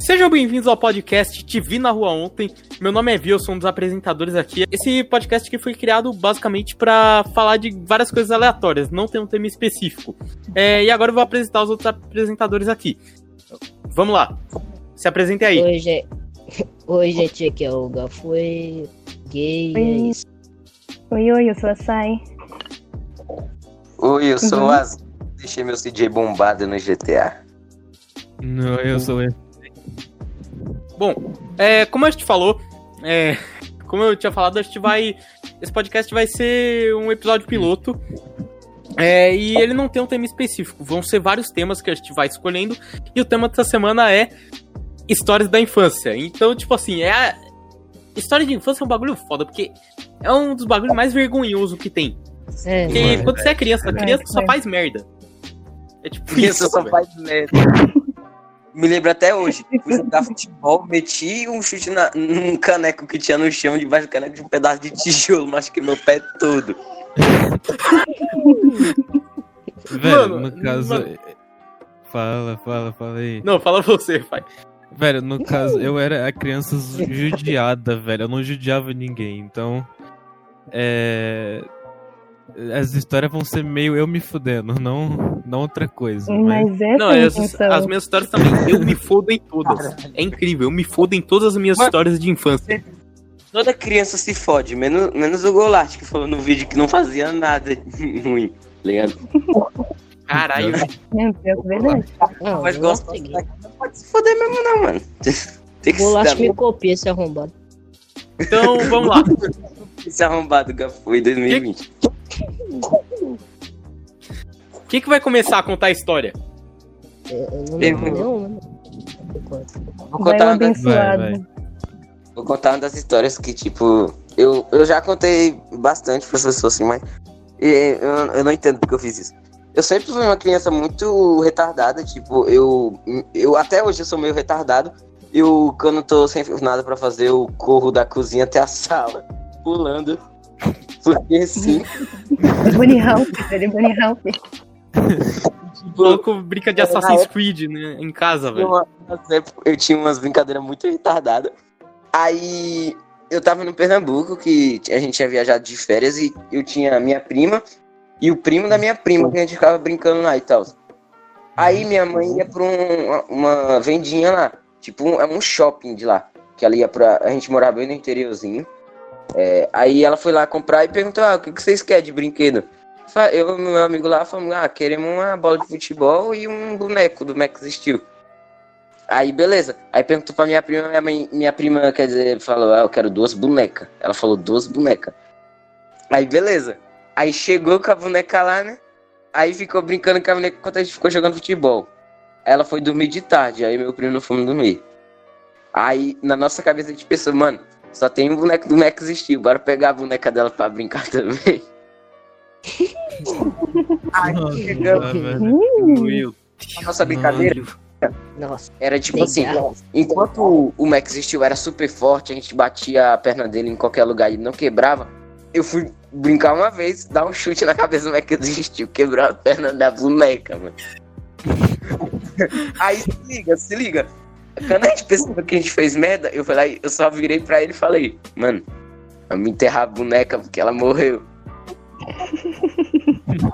Sejam bem-vindos ao podcast Te Vi na Rua Ontem. Meu nome é Vi, eu sou um dos apresentadores aqui. Esse podcast aqui foi criado basicamente para falar de várias coisas aleatórias, não tem um tema específico. É, e agora eu vou apresentar os outros apresentadores aqui. Vamos lá, se apresentem aí. Oi, gente. Oi, gente, aqui é o Gafui, gay, é Oi. isso. Oi, oi, eu sou a Sai. Oi, eu sou Uhum. o Az. Deixei meu CJ bombado no GTA. Não, eu sou eu. Bom, é, como a gente falou, é, como eu tinha falado, a gente vai. Esse podcast vai ser um episódio piloto. é, e ele não tem um tema específico. Vão ser vários temas que a gente vai escolhendo. E o tema dessa semana é histórias da infância. Então, tipo assim, é. a- História de infância é um bagulho foda, porque é um dos bagulhos mais vergonhosos que tem. É, Porque Mano, quando você é criança, a é, criança só é. faz merda. É tipo Isso isso, só velho. faz merda. Me lembro até hoje. Fui jogar futebol, meti um chute na, num caneco que tinha no chão, debaixo do caneco de um pedaço de tijolo, machuquei meu pé todo. Velho, Mano, no caso. mano. Fala, fala, fala aí. Não, fala você, pai. Velho, no caso, eu era a criança judiada, velho. Eu não judiava ninguém, então. É. As histórias vão ser meio eu me fudendo, não, não outra coisa. Mas... Mas essa Não, é as, intenção. as minhas histórias também. Eu me fodo em todas. É incrível, eu me fodo em todas as minhas Mas- histórias de infância. Toda criança se fode, menos, menos o Golart, que falou no vídeo que não fazia nada ruim, tá ligado? Caralho. É, que verdade. não, Mas eu gosta não. Não pode se foder mesmo, não, mano. Tem que Vou lá se que me copia esse arrombado. Então, vamos lá. esse arrombado que foi 2020. Quem que vai começar a contar a história? Eu, eu não lembro né? Enquanto. Vou contar, o uma das, abençoado. Vai, vai. vou contar uma das histórias que, tipo, eu, eu já contei bastante pras pessoas, assim, mas e, eu, eu não entendo porque eu fiz isso. Eu sempre fui uma criança muito retardada, tipo, eu, eu até hoje eu sou meio retardado. Eu, quando eu tô sem nada pra fazer, eu corro da cozinha até a sala, pulando. Porque assim, Bunny Hop, ele é Bunny Hop. O tipo, louco brinca de Assassin's Creed né, em casa, Eu, velho. épocas- eu tinha umas brincadeiras muito retardadas. Aí eu tava no Pernambuco, que a gente tinha viajado de férias, e eu tinha a minha prima e o primo da minha prima, que a gente ficava brincando lá e tal. Aí minha mãe ia pra um- uma, vendinha lá, tipo, um, é um shopping de lá, que ela ia pra. A gente morava bem no interiorzinho. É, aí ela foi lá comprar e perguntou: ah, o que, que vocês querem de brinquedo? Eu e meu amigo lá falamos: ah, queremos uma bola de futebol e um boneco do Max Steel. Aí, beleza. Aí perguntou pra minha prima, minha, mãe, minha prima, quer dizer, falou, ah, eu quero duas bonecas. Ela falou, duas bonecas. Aí, beleza. Aí chegou com a boneca lá, né? Aí ficou brincando com a boneca enquanto a gente ficou jogando futebol. Ela foi dormir de tarde, aí meu primo não foi dormir. Aí, na nossa cabeça, a gente pensou, mano, só tem um boneco do Max Steel, bora pegar a boneca dela pra brincar também. aí, Nossa, chegamos, Meu a nossa brincadeira Nossa, Era tipo assim, enquanto o- o Max Steel era super forte, a gente batia a perna dele em qualquer lugar e não quebrava, eu fui brincar uma vez, dar um chute na cabeça do Max Steel, quebrou a perna da boneca, mano. Aí se liga, se liga. Quando a gente percebeu que a gente fez merda, eu falei, eu só virei pra ele e falei, mano, vamos enterrar a boneca porque ela morreu.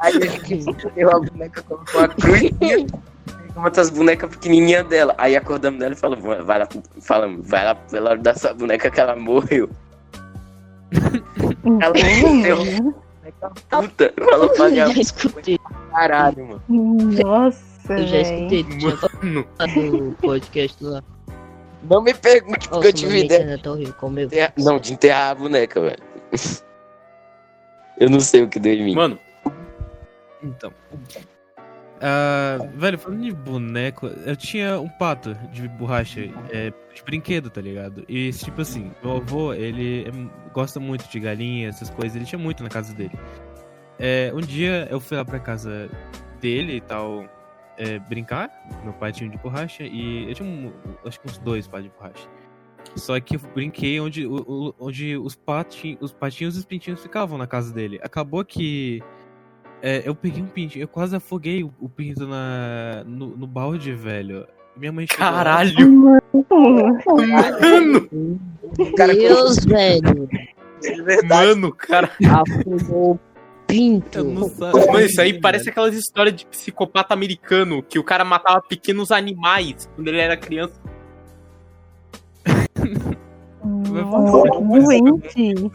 Aí a gente enterrou a boneca com uma cruzinha com outras bonecas pequenininhas dela. Aí acordamos dela e falamos, vai lá, falamos, vai lá pela hora da sua boneca que ela morreu. Ela hum, puta. Falou pra minha já escutei. caralho, mano. Nossa, Eu já escutei. Tinha Mano, falado no podcast lá. Não me pergunte porque eu tive minha ideia. é Não, de enterrar a boneca, velho. Eu não sei o que deu em mim. mano, Então. Ah, velho, falando de boneco, eu tinha um pato de borracha, é, de brinquedo, tá ligado? E, tipo assim, meu avô, ele é- gosta muito de galinha, essas coisas, ele tinha muito na casa dele. É, um dia eu fui lá pra casa dele e tal, é, brincar, meu pai tinha um de borracha, e eu tinha, um, acho que uns dois patos de borracha. Só que eu brinquei onde, onde os, patinhos, os patinhos e os pintinhos ficavam na casa dele. Acabou que é, eu peguei um pintinho, eu quase afoguei o, o pinto na, no, no balde, velho. Minha mãe chegou Caralho! Mano! Cara, Deus, velho. verdade. Mano, cara. Afogou o pinto. Mano, isso aí parece aquelas histórias de psicopata americano que o cara matava pequenos animais quando ele era criança. que doente. Meu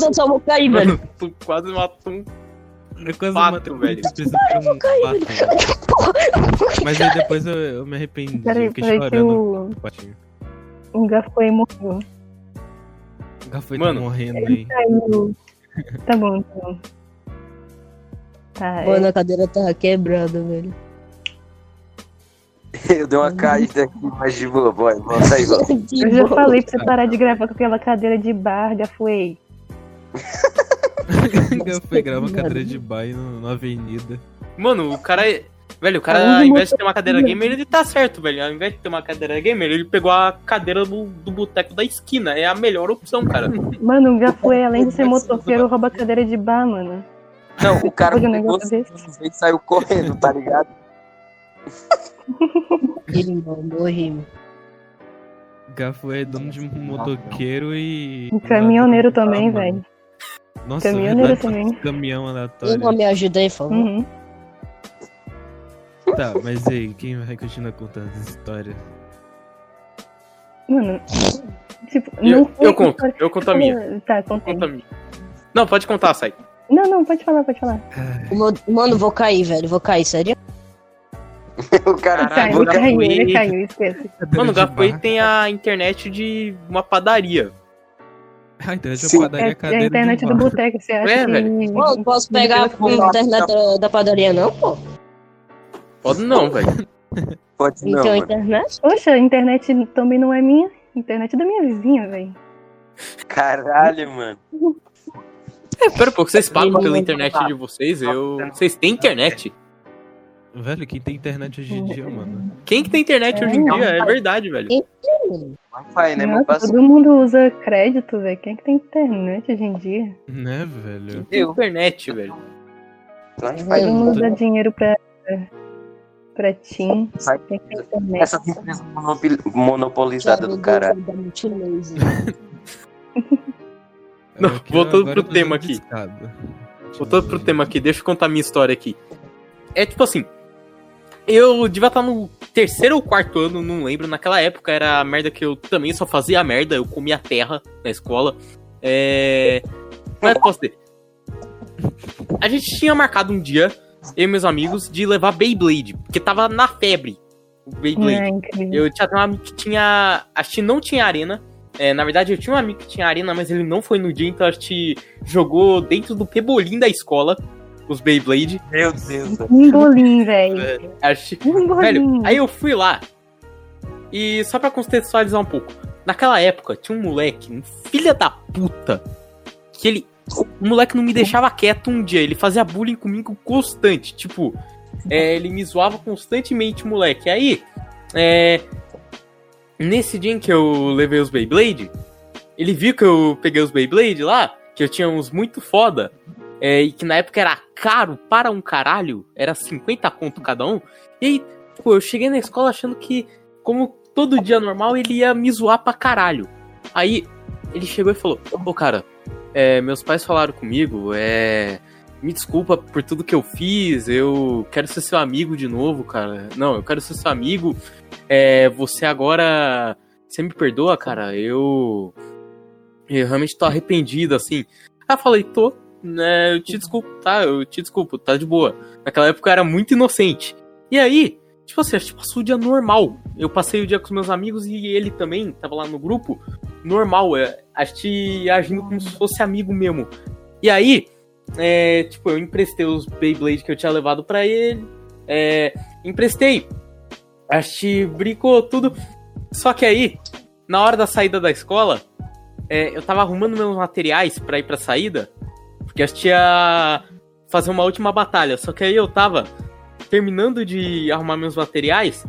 Deus, eu vou cair, velho. Tu quase matou um. Eu quase Pato, matei um velho. velho. Um pato. Mas aí depois eu, eu me arrependi. Peraí, eu fiquei peraí chorando o, o Gafoi morreu. O Mano. tá morrendo aí. Caiu. Tá bom, tá bom. Tá, Mano, a cadeira tava quebrada, velho. Eu dei uma caída aqui, mas de boa, boy. Volta aí, volta. Eu já falei pra você parar de gravar com aquela cadeira de bar, Gafoi. Foi gravar uma cadeira de no- na avenida. Mano, o cara. é- Velho, o cara, ao invés de ter uma cadeira gamer, ele tá certo, velho. Ao invés de ter uma cadeira gamer, ele pegou a cadeira do, do boteco da esquina. É a melhor opção, cara. Mano, o Gafoi, além de ser motoqueiro, rouba cadeira de bar, mano. Não, o cara um pegou negócio desse. e saiu correndo, tá ligado? Rir. Gafo é dono de um motoqueiro e. Um caminhoneiro também, velho. Nossa, Caminhoneiro verdade, também. Caminhão aleatório. como me por favor? Uhum. Tá, mas e aí, quem vai continuar contando essa história? Mano, tipo, Eu, não foi eu conto, história- eu conto a minha. Tá, contei. Conta a minha. Não, pode contar, sai. Não, não, pode falar, pode falar. Mano, vou cair, velho. Vou cair, sério? O cara Caiu, caiu, ele caiu, esquece. Mano, o Gafoi tem a internet de uma padaria. A internet Sim. é É, padaria é a cadeira internet do boteco, você acha É, que... velho. Pô, não posso pegar a internet da, da padaria, não, pô? Pode não, velho. Pode não, Então, mano. internet? Poxa, a internet também não é minha. A internet é da minha vizinha, velho. Caralho, mano. É, pera um pouco, vocês pagam pela internet de vocês? Eu... Vocês têm internet? Velho, quem tem internet hoje em dia, mano? Quem que tem internet hoje em dia? É verdade, velho. Wi-Fi, né, Nossa, todo mundo usa crédito, velho. Quem é que tem internet hoje em dia? Né, velho? Tem internet, velho. Todo Wi-Fi. mundo usa dinheiro pra... pra Tim. Tem que ter internet. Essas empresas monopoli- monopolizadas do Multilaser. Não, voltando pro tema aqui. Voltando pro tema aqui, deixa eu contar a minha história aqui. É tipo assim. Eu devia estar no terceiro ou quarto ano, não lembro. Naquela época era a merda que eu também só fazia merda. Eu comia terra na escola. É. Como é posso dizer? A gente tinha marcado um dia, eu e meus amigos, de levar Beyblade. Porque tava na febre. O Beyblade. É. Eu tinha um amigo que tinha. Acho que não tinha arena. É, na verdade, eu tinha um amigo que tinha arena, mas ele não foi no dia, então a gente jogou dentro do pebolim da escola, os Beyblade. Meu Deus. Um bolinho, velho. Um Velho, bolinho. aí eu fui lá. E só pra contextualizar um pouco. Naquela época, tinha um moleque, um filho da puta, que ele. O moleque não me deixava quieto um dia. Ele fazia bullying comigo constante. Tipo, é, ele me zoava constantemente, moleque. Aí, é, nesse dia em que eu levei os Beyblade, ele viu que eu peguei os Beyblade lá, que eu tinha uns muito foda, é, e que na época era caro para um caralho, era 50 conto cada um. E aí, pô, eu cheguei na escola achando que, como todo dia normal, ele ia me zoar pra caralho. Aí, ele chegou e falou: Ô, cara, é, meus pais falaram comigo, é. Me desculpa por tudo que eu fiz, eu quero ser seu amigo de novo, cara. Não, eu quero ser seu amigo. É, você agora. Você me perdoa, cara? Eu. Eu realmente tô arrependido, assim. Aí eu falei, tô, né? Eu te desculpo, tá? Eu te desculpo, tá de boa. Naquela época eu era muito inocente. E aí, tipo assim, a gente passou o dia normal. Eu passei o dia com os meus amigos e ele também, tava lá no grupo, normal. é, A gente agindo como se fosse amigo mesmo. E aí, é, tipo, eu emprestei os Beyblade que eu tinha levado pra ele. É, emprestei. A gente brincou tudo. Só que aí, na hora da saída da escola, é, eu tava arrumando meus materiais pra ir pra saída. Gente ia fazer uma última batalha. Só que aí eu tava terminando de arrumar meus materiais.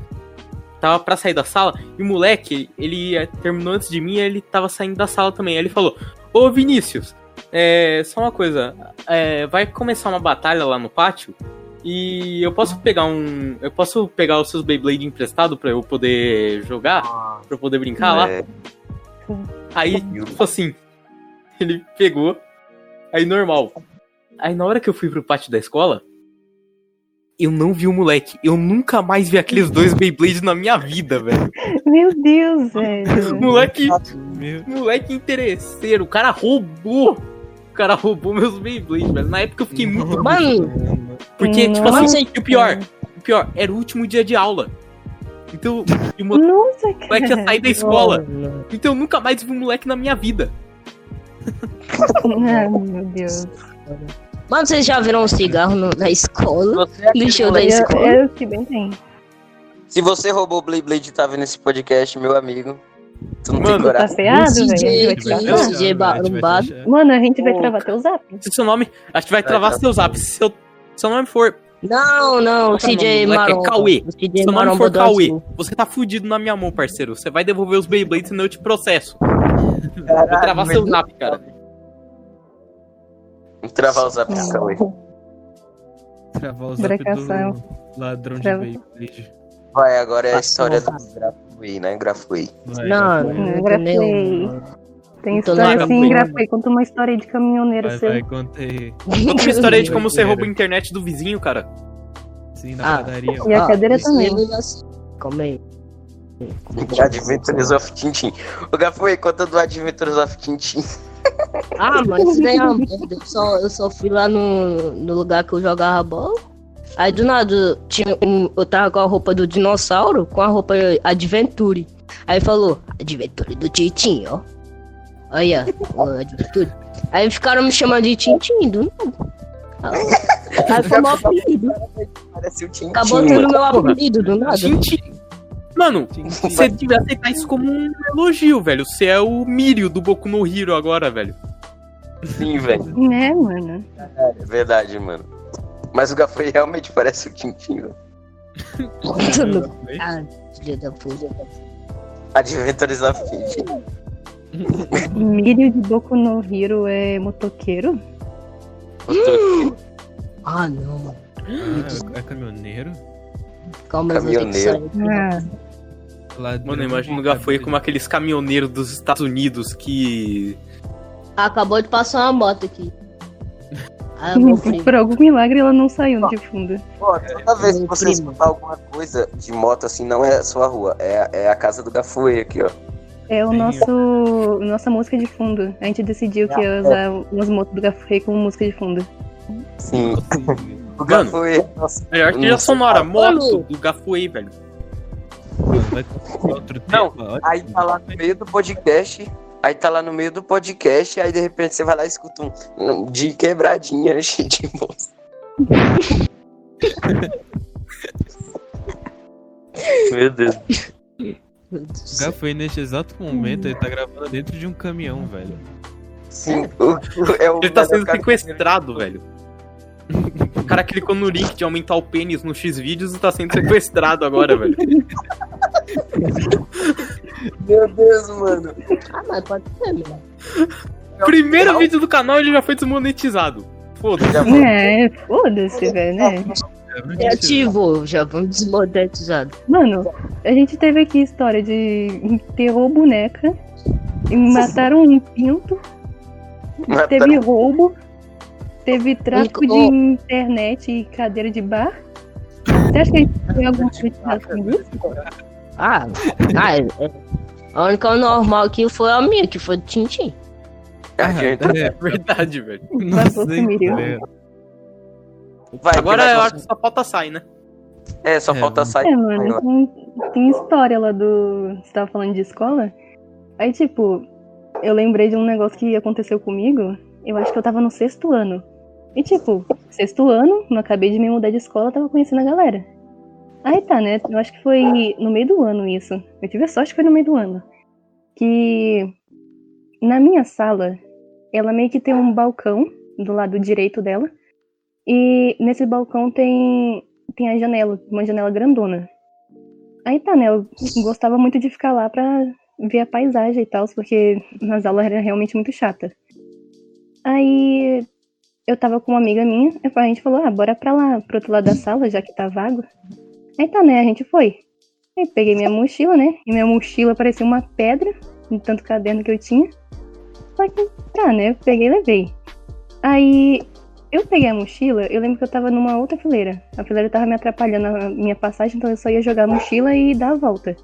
tava pra sair da sala, e o moleque, ele terminou antes de mim, e ele tava saindo da sala também. Aí ele falou: Ô Vinícius, é, só uma coisa, é, vai começar uma batalha lá no pátio. E eu posso pegar um. Eu posso pegar os seus Beyblade emprestado pra eu poder jogar? Pra eu poder brincar lá? É, Aí, tipo assim, ele pegou, aí normal. Aí na hora que eu fui pro pátio da escola, eu não vi o moleque. Eu nunca mais vi aqueles dois Beyblades na minha vida, velho. Meu Deus, velho. Moleque, Meu... moleque interesseiro, o cara roubou. O cara roubou meus Beyblades, velho. Na época eu fiquei muito. Mano, Porque, tipo Nossa. assim, e o pior, o pior, era o último dia de aula. Então, o moleque ia sair da escola. Então eu nunca mais vi um moleque na minha vida. Ah, meu Deus. mano, vocês já viram um cigarro no- na escola? é No show da moleque- Eu, escola? eu que bem tem. Se você roubou o Blade Blade e tava nesse podcast, meu amigo, tu não Mano, tem Tá coragem. feado, Esse velho. DJ esse. Mano, a gente vai travar teu zap. Se seu nome. Acho que vai travar Vai, seu zap. Se seu, seu nome for. Não, não, o é o CJ moleque? É Maromba. Cauê. O CJ Se seu nome for Cauê, você tá fudido na minha mão, parceiro. Você vai devolver os Beyblades senão eu te processo. Vou travar seu zap, cara. Vou travar o zap do Cauê. Travar o zap do ladrão de Beyblade. Vai, agora é a Passou, história do. Grafway, né? Grafway. Vai, Não, não grafei. Tem Então, história assim, grafei. Conta uma história aí de caminhoneiro vai, seu. vai, conta aí. Conta uma história aí de como você rouba a internet do vizinho, cara. Sim, na Ah. padaria. E a cadeira isso também. Calma aí. Adventures of Tintin. O Grafway, conta do Adventures of Tintin. Ah, mas isso daí é uma merda. Eu só, eu só fui lá no, no lugar que eu jogava bola. Aí do nada tinha um, eu tava com a roupa do dinossauro com a roupa Adventure. Aí falou, Adventure do Tintin, ó. Olha, o Adventure. Aí ficaram me chamando de Tintin, do nada. Aí foi meu apelido. O. Acabou sendo mano. meu apelido do nada. Gente. Mano, você devia aceitar isso como um elogio, velho. Você é o Mirio do Boku no Hero agora, velho. Sim, velho. É, mano. É verdade, mano. Mas o Grafway realmente parece o Tintin, velho. Ah, filha da puta. Adventures of Tintin. Milho de Boku no Hero é motoqueiro? Tô- Ah, não. Ah, é caminhoneiro? Calma, Caminhoneiro. sair. Ah, Mano, imagina o Gafoei cabelo. como aqueles caminhoneiros dos Estados Unidos que. Acabou de passar uma moto aqui. Ah, por algum milagre ela não saiu de fundo. Pô, toda vez que você escutar alguma coisa de moto assim, não é a sua rua, é, é a casa do Gafuê aqui, ó. É o Sim. nosso. nossa música de fundo. A gente decidiu que ia usar umas motos do Gafrey como música de fundo. Sim. O. Gafuê, nossa. Melhor trilha sonora, moto do Gafoei, velho. Não, Aí tá lá no meio do podcast. Aí tá lá no meio do podcast, aí de repente você vai lá e escuta um, de quebradinha de moça. Meu Deus. O céu. Gafoei nesse exato momento, ele tá gravando dentro de um caminhão, velho. Sim, é o Ele tá sendo cara- sequestrado, velho. O cara clicou no link de aumentar o pênis no X-Vídeos e tá sendo sequestrado agora, velho. Meu Deus, mano. Ah, mas pode ser, mano. Primeiro vídeo do canal ele já foi desmonetizado. Foda-se. Foi. É, foda-se, velho, né? Criativo, já vamos desmonetizado. Mano, a gente teve aqui história de enterrou boneca, e mataram um pinto, Mataram- teve roubo, teve tráfico de internet e cadeira de bar. Você acha que a gente tem alguma criticação disso? Ah, ah é, é. a única normal aqui foi a minha, que foi do Tintin. A gente- É, Verdade, velho. não sei? Vai, Agora eu acho que só falta sair, né? É, só É, falta vamos- sair. É, mano, tem, tem história lá do. Você tava falando de escola? Aí, tipo, eu lembrei de um negócio que aconteceu comigo. Eu acho que eu tava no sexto ano. E, tipo, sexto ano, não acabei de me mudar de escola, tava conhecendo a galera. Aí tá, né? Eu acho que foi no meio do ano isso. Eu tive a sorte que foi no meio do ano. Que na minha sala, ela meio que tem um balcão do lado direito dela. E nesse balcão tem tem a janela, uma janela grandona. Aí tá, né? Eu gostava muito de ficar lá pra ver a paisagem e tal, porque nas aulas era realmente muito chata. Aí eu tava com uma amiga minha, a gente falou, ah, bora pra lá, pro outro lado da sala, já que tá vago. Aí tá, né? A gente foi. Aí peguei minha mochila, né? E minha mochila parecia uma pedra, de tanto caderno que eu tinha. Só que, tá, né? Eu peguei e levei. Aí eu peguei a mochila, eu lembro que eu tava numa outra fileira. A fileira tava me atrapalhando a minha passagem, então eu só ia jogar a mochila e dar a volta.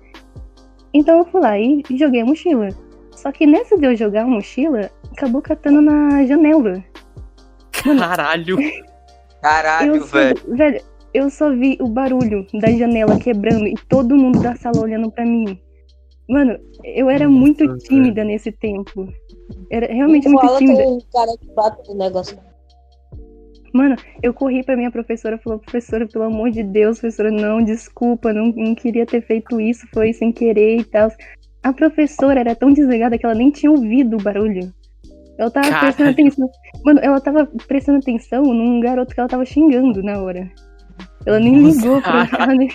Então eu fui lá e joguei a mochila. Só que nessa de eu jogar a mochila, acabou catando na janela. Caralho. Caralho, eu só, velho. velho, eu só vi o barulho da janela quebrando e todo mundo da sala olhando pra mim. Mano, eu era muito tímida nesse tempo. Era realmente muito fala tímida. com o cara que bate no negócio. Mano, eu corri pra minha professora, falou, professora, pelo amor de Deus, professora, não, desculpa, não, não queria ter feito isso, foi sem querer e tal. A professora era tão desligada que ela nem tinha ouvido o barulho. Ela tava Caralho. prestando atenção. Mano, ela tava prestando atenção num garoto que ela tava xingando na hora. Ela nem Nossa, ligou pra ela nem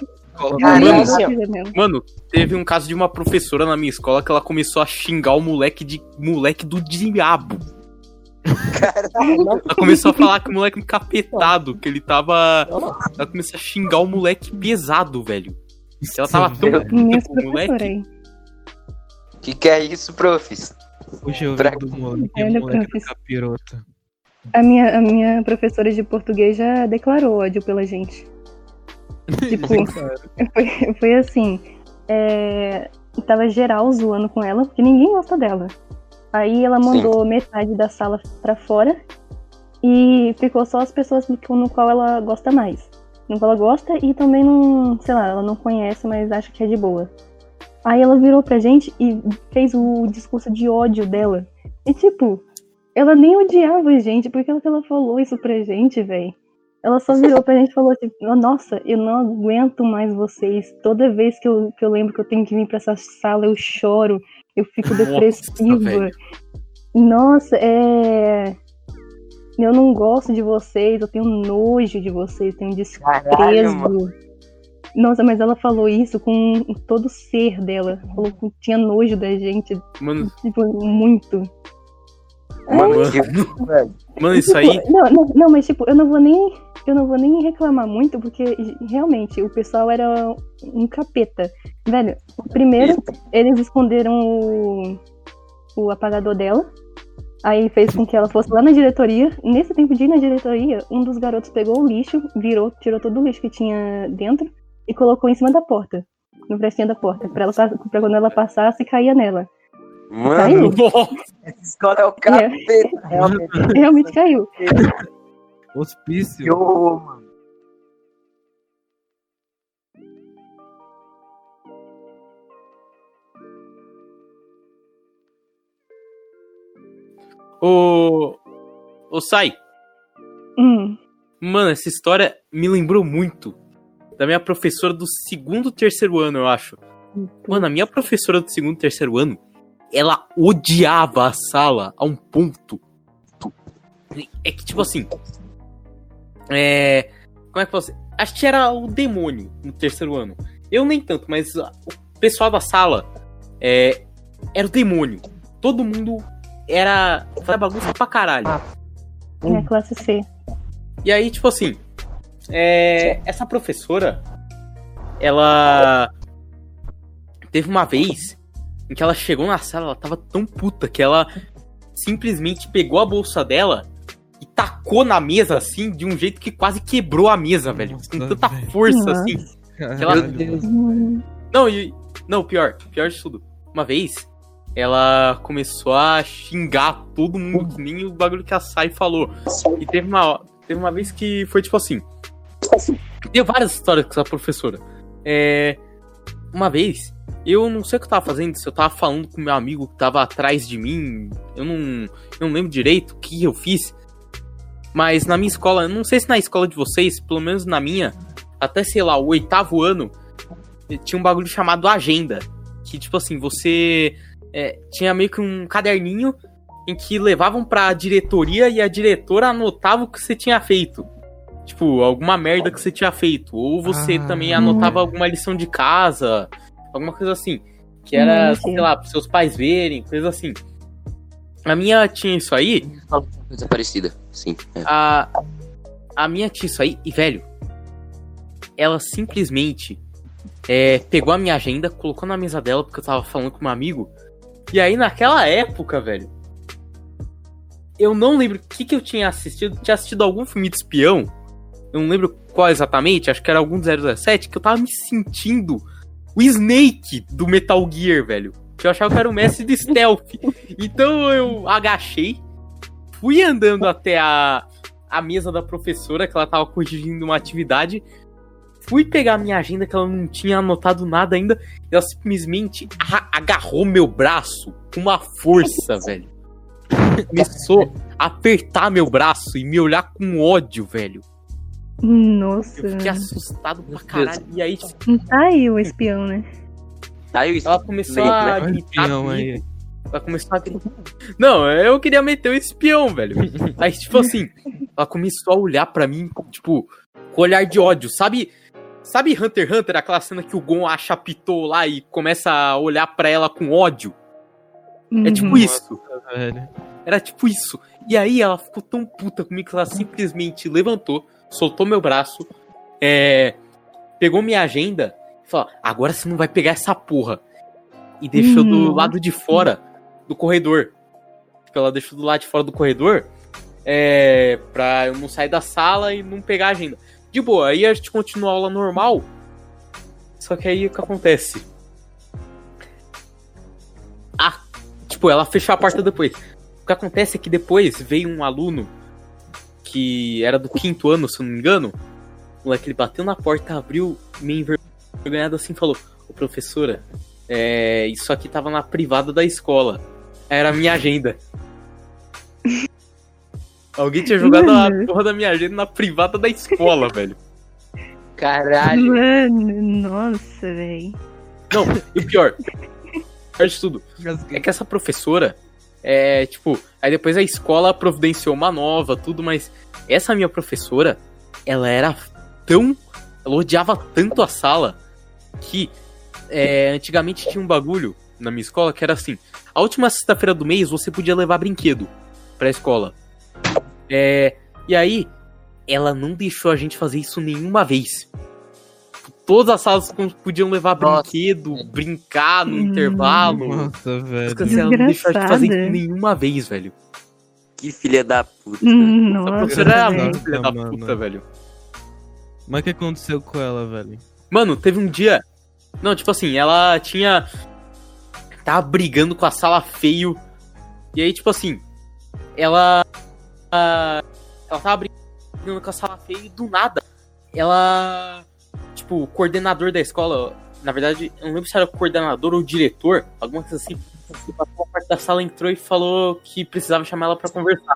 ela. Mano, teve um caso de uma professora na minha escola que ela começou a xingar o moleque de moleque do diabo. Ela começou a falar que o moleque encapetado, que ele tava. Ela começou a xingar o moleque pesado, velho. Ela tava tão puta com o moleque. aí. Que que é isso, profs? Hoje eu do moleque, Olha, o moleque. A minha, a minha professora de português já declarou ódio pela gente. Tipo, foi, foi assim. É, tava geral zoando com ela, porque ninguém gosta dela. Aí ela mandou metade da sala pra fora e ficou só as pessoas no, qual ela gosta mais. No qual ela gosta e também não, sei lá, ela não conhece, mas acha que é de boa. Aí ela virou pra gente e fez o discurso de ódio dela. E tipo, ela nem odiava a gente, porque ela, ela falou isso pra gente, velho. Ela só virou pra gente e falou assim, nossa, eu não aguento mais vocês. Toda vez que eu, que eu lembro que eu tenho que vir pra essa sala, eu choro, eu fico Nossa, depressiva. velho. Nossa, é. Eu não gosto de vocês, eu tenho nojo de vocês, tenho Caralho, desprezo. Nossa, mas ela falou isso com todo o ser dela. Falou que tinha nojo da gente, Mano, tipo, muito. Mano, velho. mano, isso aí. Não, não, não, mas tipo, eu não vou nem. Eu não vou nem reclamar muito, porque realmente o pessoal era um capeta. Velho, primeiro eles esconderam o, o apagador dela. Aí fez com que ela fosse lá na diretoria. Nesse tempo de ir na diretoria, um dos garotos pegou o lixo, virou, tirou todo o lixo que tinha dentro e colocou em cima da porta. No frestinho da porta. Pra, ela, pra quando ela passasse, caía nela. Mano, essa escola é o capeta, realmente. Realmente caiu. Hospício. Que horror, mano. Ô. Ô, Sai. Hum. Mano, essa história me lembrou muito da minha professora do segundo, terceiro ano, eu acho. Mano, a minha professora do segundo, terceiro ano, ela odiava a sala a um ponto. É que, tipo assim. É. Como é que você. Acho que era o demônio no terceiro ano. Eu nem tanto, mas ah, o pessoal da sala é, era o demônio. Todo mundo era. Fazia bagunça pra caralho. Minha classe C. E aí, tipo assim, é, essa professora, ela teve uma vez em que ela chegou na sala, ela tava tão puta que ela simplesmente pegou a bolsa dela e tacou na mesa assim, de um jeito que quase quebrou a mesa, velho. Com Nossa, tanta velho. força Nossa. assim. Caralho, Ela- Deus. Hum. Não, e. Não, pior, pior de tudo. Uma vez, ela começou a xingar todo mundo, que nem o bagulho que a Sai falou. E teve uma, teve uma vez que foi tipo assim. Deu várias histórias com essa professora. É, uma vez, eu não sei o que eu tava fazendo, se eu tava falando com meu amigo que tava atrás de mim. Eu não, eu não lembro direito o que eu fiz. Mas na minha escola, eu não sei se na escola de vocês, pelo menos na minha, até sei lá, o oitavo ano, tinha um bagulho chamado agenda. Que, tipo assim, você é, tinha meio que um caderninho em que levavam pra diretoria e a diretora anotava o que você tinha feito. Tipo, alguma merda que você tinha feito. Ou você Ah. também anotava alguma lição de casa, alguma coisa assim. Que era, Hum, sim. sei lá, pros seus pais verem, coisa assim. A minha tinha isso aí, Coisa parecida. Sim. é. a, a minha tinha isso aí, e velho, ela simplesmente é, pegou a minha agenda, colocou na mesa dela, porque eu tava falando com um amigo. E aí, naquela época, velho, eu não lembro o que, que eu tinha assistido. Tinha assistido algum filme de espião. Eu não lembro qual exatamente, acho que era algum do 007, que eu tava me sentindo o Snake do Metal Gear, velho. Eu achava que era o mestre de stealth. Então eu agachei, fui andando até a, a mesa da professora, que ela tava corrigindo uma atividade. Fui pegar a minha agenda, que ela não tinha anotado nada ainda. E ela simplesmente agarrou meu braço com uma força, velho. Começou a apertar meu braço e me olhar com ódio, velho. Nossa. Eu fiquei assustado pra caralho. E aí, tipo, Tá aí o espião, né? Aí isso. ela começou a o gritar. espião aí. Ela começou a gritar. Não, eu queria meter o espião, velho. Aí, tipo assim, ela começou a olhar pra mim, tipo, com olhar de ódio. Sabe, sabe Hunter x Hunter, aquela cena que o Gon acha a Pitou lá e começa a olhar pra ela com ódio? É tipo Uhum. isso. Velho. Era tipo isso. E aí ela ficou tão puta comigo que ela simplesmente levantou, soltou meu braço, é, pegou minha agenda e falou: agora você não vai pegar essa porra. E deixou do Uhum. lado de fora do corredor. Ela deixou do lado de fora do corredor é, pra eu não sair da sala e não pegar a agenda. De boa, aí a gente continua a aula normal. Só que aí o que acontece? Ah, tipo, ela fechou a porta depois. O que acontece é que depois veio um aluno que era do quinto ano, se eu não me engano. O moleque ele bateu na porta, abriu, meio envergonhado assim, e falou: Ô professora, é, isso aqui tava na privada da escola. Era a minha agenda. Alguém tinha jogado a porra da minha agenda na privada da escola, velho. Caralho. Mano, nossa, véi. Não, e o pior, pior de tudo, é que essa professora, é, tipo, aí depois a escola providenciou uma nova, tudo, mas essa minha professora, ela era tão. Ela odiava tanto a sala que é, antigamente tinha um bagulho na minha escola que era assim: a última sexta-feira do mês você podia levar brinquedo pra escola. É, e aí, ela não deixou a gente fazer isso nenhuma vez. Todas as salas podiam levar Nossa. brinquedo, brincar no Hum. intervalo. Nossa, velho. Não deixou a gente fazer nenhuma vez, velho. Que filha da puta. Hum, A Nossa, professora era muito filha da mano. puta, velho. Mas o que aconteceu com ela, velho? Mano, teve um dia. Não, tipo assim, ela tinha. Tava brigando com a sala feio. E aí, tipo assim, ela. ela tava brigando com a sala feio e do nada. Ela. Tipo, o coordenador da escola. Na verdade, eu não lembro se era o coordenador ou o diretor, alguma coisa assim. que Passou uma parte da sala, entrou e falou que precisava chamar ela pra conversar.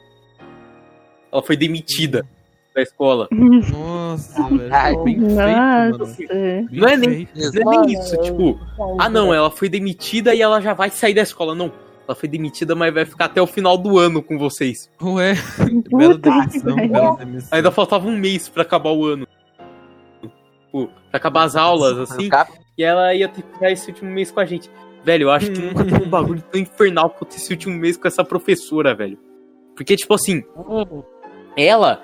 Ela foi demitida da escola. Nossa, velho. Ai, Bem feito, mano. Nossa. Bem Não é nem-. Não é nem isso, tipo. Ah, não, ela foi demitida e ela já vai sair da escola. Não, ela foi demitida, mas vai ficar até o final do ano com vocês. Ué, bela demissão, bela demissão. Ainda faltava um mês pra acabar o ano. Tipo, pra acabar as aulas, assim. E ela ia ter que ficar esse último mês com a gente. Velho, eu acho que nunca teve um bagulho tão infernal quanto esse último mês com essa professora, velho. Porque, tipo assim, ela,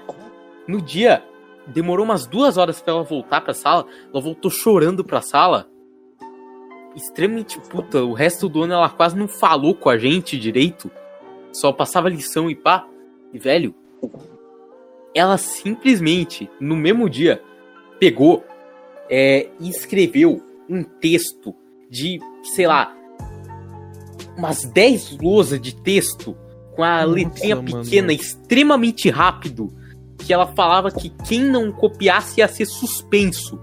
no dia, demorou umas duas horas pra ela voltar pra sala. Ela voltou chorando pra sala. Extremamente puta. O resto do ano ela quase não falou com a gente direito. Só passava lição e pá. E, velho, ela simplesmente, no mesmo dia, pegou é, escreveu um texto de, sei lá, umas 10 lousas de texto com a Nossa, letrinha mano. pequena, extremamente rápido, que ela falava que quem não copiasse ia ser suspenso.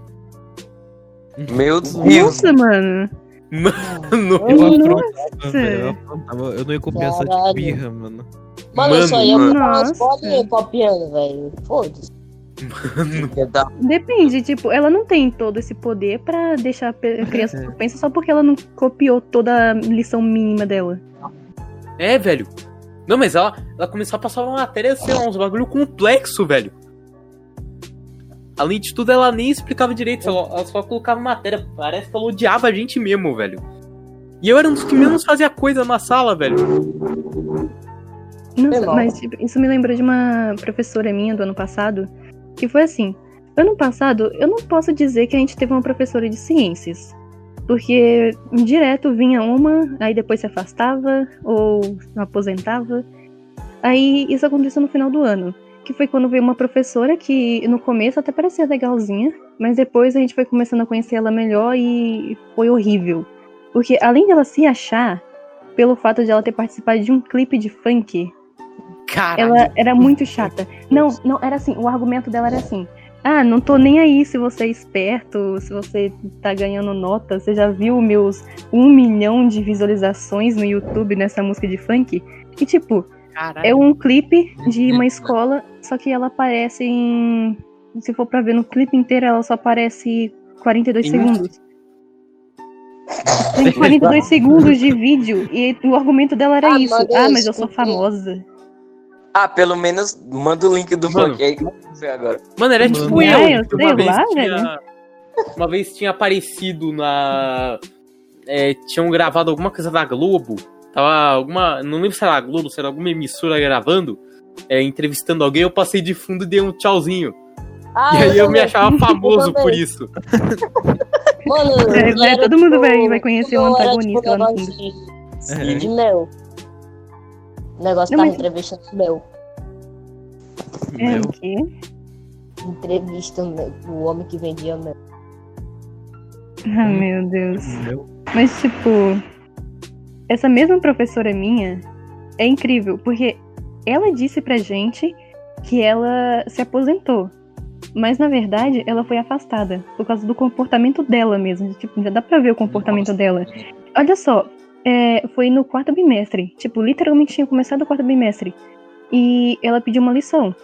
Meu Deus. Nossa, mano. Mano, Eu velho. Eu. Eu não ia copiar essa de Caralho. birra, mano. Mano, eu só ia Mano. escolinha copiando, velho. Foda-se. Da Depende, tipo, ela não tem todo esse poder pra deixar a criança suspensa só porque ela não copiou toda a lição mínima dela. é, velho. Não, mas ela, ela começou a passar uma matéria, sei lá, uns bagulho complexo, velho. Além de tudo, ela nem explicava direito, ela, ela só colocava matéria. Parece que ela odiava a gente mesmo, velho. E eu era um dos que menos fazia coisa na sala, velho. Nossa, mal. mas tipo, isso me lembrou de uma professora minha do ano passado, que foi assim. Ano passado, eu não posso dizer que a gente teve uma professora de ciências. Porque direto vinha uma, aí depois se afastava ou aposentava. Aí isso aconteceu no final do ano. Que foi quando veio uma professora que no começo até parecia legalzinha, mas depois a gente foi começando a conhecer ela melhor e foi horrível. Porque além dela se achar, pelo fato de ela ter participado de um clipe de funk, Caralho. ela era muito chata. Não, não, era assim, o argumento dela era assim. Ah, não tô nem aí se você é esperto, se você tá ganhando nota. Você já viu meus um milhão de visualizações no YouTube nessa música de funk? E tipo, Caralho. é um clipe de uma escola, só que ela aparece em. Se for pra ver no clipe inteiro, ela só aparece 42 Em segundos. Tem 42 segundos de vídeo e o argumento dela era Ah, isso. Ah, mas eu sou famosa. Ah, pelo menos manda o link do Mano. funk aí que eu agora. Mano, era Mano. tipo É, eu. eu que sei uma, vez lá, tinha, uma vez tinha aparecido na. é, tinham gravado alguma coisa da Globo. Tava alguma. Não lembro se era a Globo, se era alguma emissora gravando. é, entrevistando alguém, eu passei de fundo e dei um tchauzinho. Ah, e aí eu me também. achava famoso por isso. Mano, É, eu todo mundo tipo, vai- vai conhecer o eu era, antagonista tipo, lá no fundo. de, É. de mel. O negócio Não, tava mas- entrevistando mel. É Meu. o quê? Entrevista. O homem que vendia mel. Ah, meu Deus. Meu. Mas, tipo, essa mesma professora minha é incrível, porque ela disse pra gente que ela se aposentou. Mas, na verdade, ela foi afastada por causa do comportamento dela mesmo. Tipo, já dá pra ver o comportamento dela. Olha só, é, foi no quarto bimestre. Tipo, literalmente tinha começado o quarto bimestre. E ela pediu uma lição.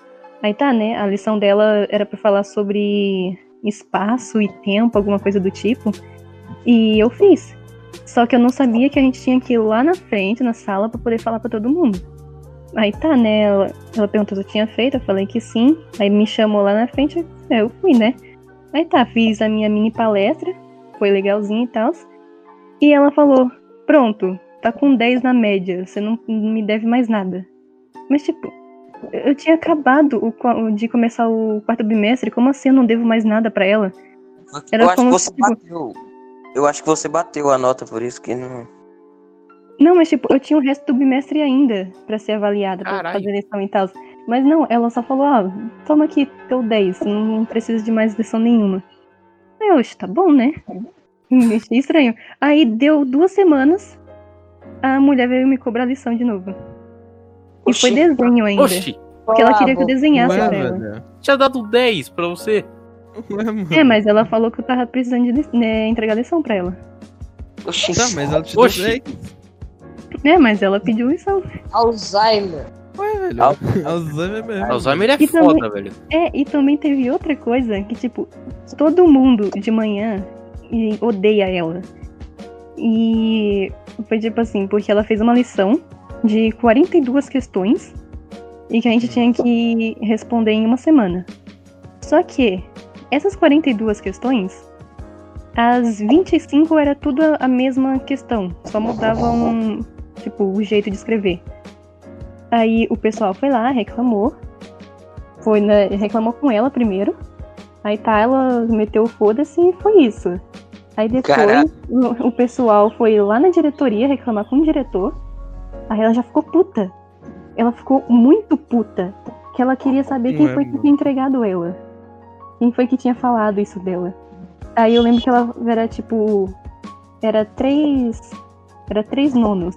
Aí tá, né? A lição dela era pra falar sobre espaço e tempo, alguma coisa do tipo. E eu fiz. Só que eu não sabia que a gente tinha que ir lá na frente, na sala, pra poder falar pra todo mundo. Aí tá, né? Ela, ela perguntou se eu tinha feito, eu falei que sim. Aí me chamou lá na frente, eu fui, né? Aí tá, fiz a minha mini palestra, foi legalzinho e tal. E ela falou: Pronto, tá com 10 na média, você não, não me deve mais nada. Mas tipo, eu tinha acabado o de começar o quarto bimestre, como assim eu não devo mais nada pra ela? Era eu acho que você tipo- bateu. Eu acho que você bateu a nota, por isso que não. Não, mas tipo, eu tinha o resto do bimestre ainda pra ser avaliada, pra Caralho. fazer lição e tal. Mas não, ela só falou, ó, toma aqui teu 10, não, não precisa de mais lição nenhuma. Eu, "Oxe, tá bom, né? Achei estranho. Aí deu duas semanas, a mulher veio me cobrar lição de novo. E foi Oxi. desenho ainda. Oxi, Porque ela queria que eu desenhasse pra ela. velho. tinha dado 10 pra você. Mano. É, mas ela falou que eu tava precisando de né, entregar lição pra ela. Oxi. Tá, mas ela te deu Oxi. 10. É, mas ela pediu lição. Alzheimer. Ué, velho. Al- Alzheimer mesmo. Alzheimer é E também- foda, velho. É, e também teve outra coisa que, tipo, todo mundo de manhã e- odeia ela. E foi tipo assim, porque ela fez uma lição de 42 questões e que a gente tinha que responder em uma semana. Só que essas 42 questões, as 25 era tudo a- mesma questão, só mudavam, tipo, o jeito de escrever. Aí o pessoal foi lá, reclamou, foi né, reclamou com ela primeiro. Aí tá, ela meteu o foda-se e foi isso. Aí depois o, o pessoal foi lá na diretoria reclamar com o diretor. Aí ela já ficou puta. Ela ficou muito puta. Que ela queria saber quem foi que tinha entregado ela. Quem foi que tinha falado isso dela. Aí eu lembro que ela era tipo. Era três. Era três nonos.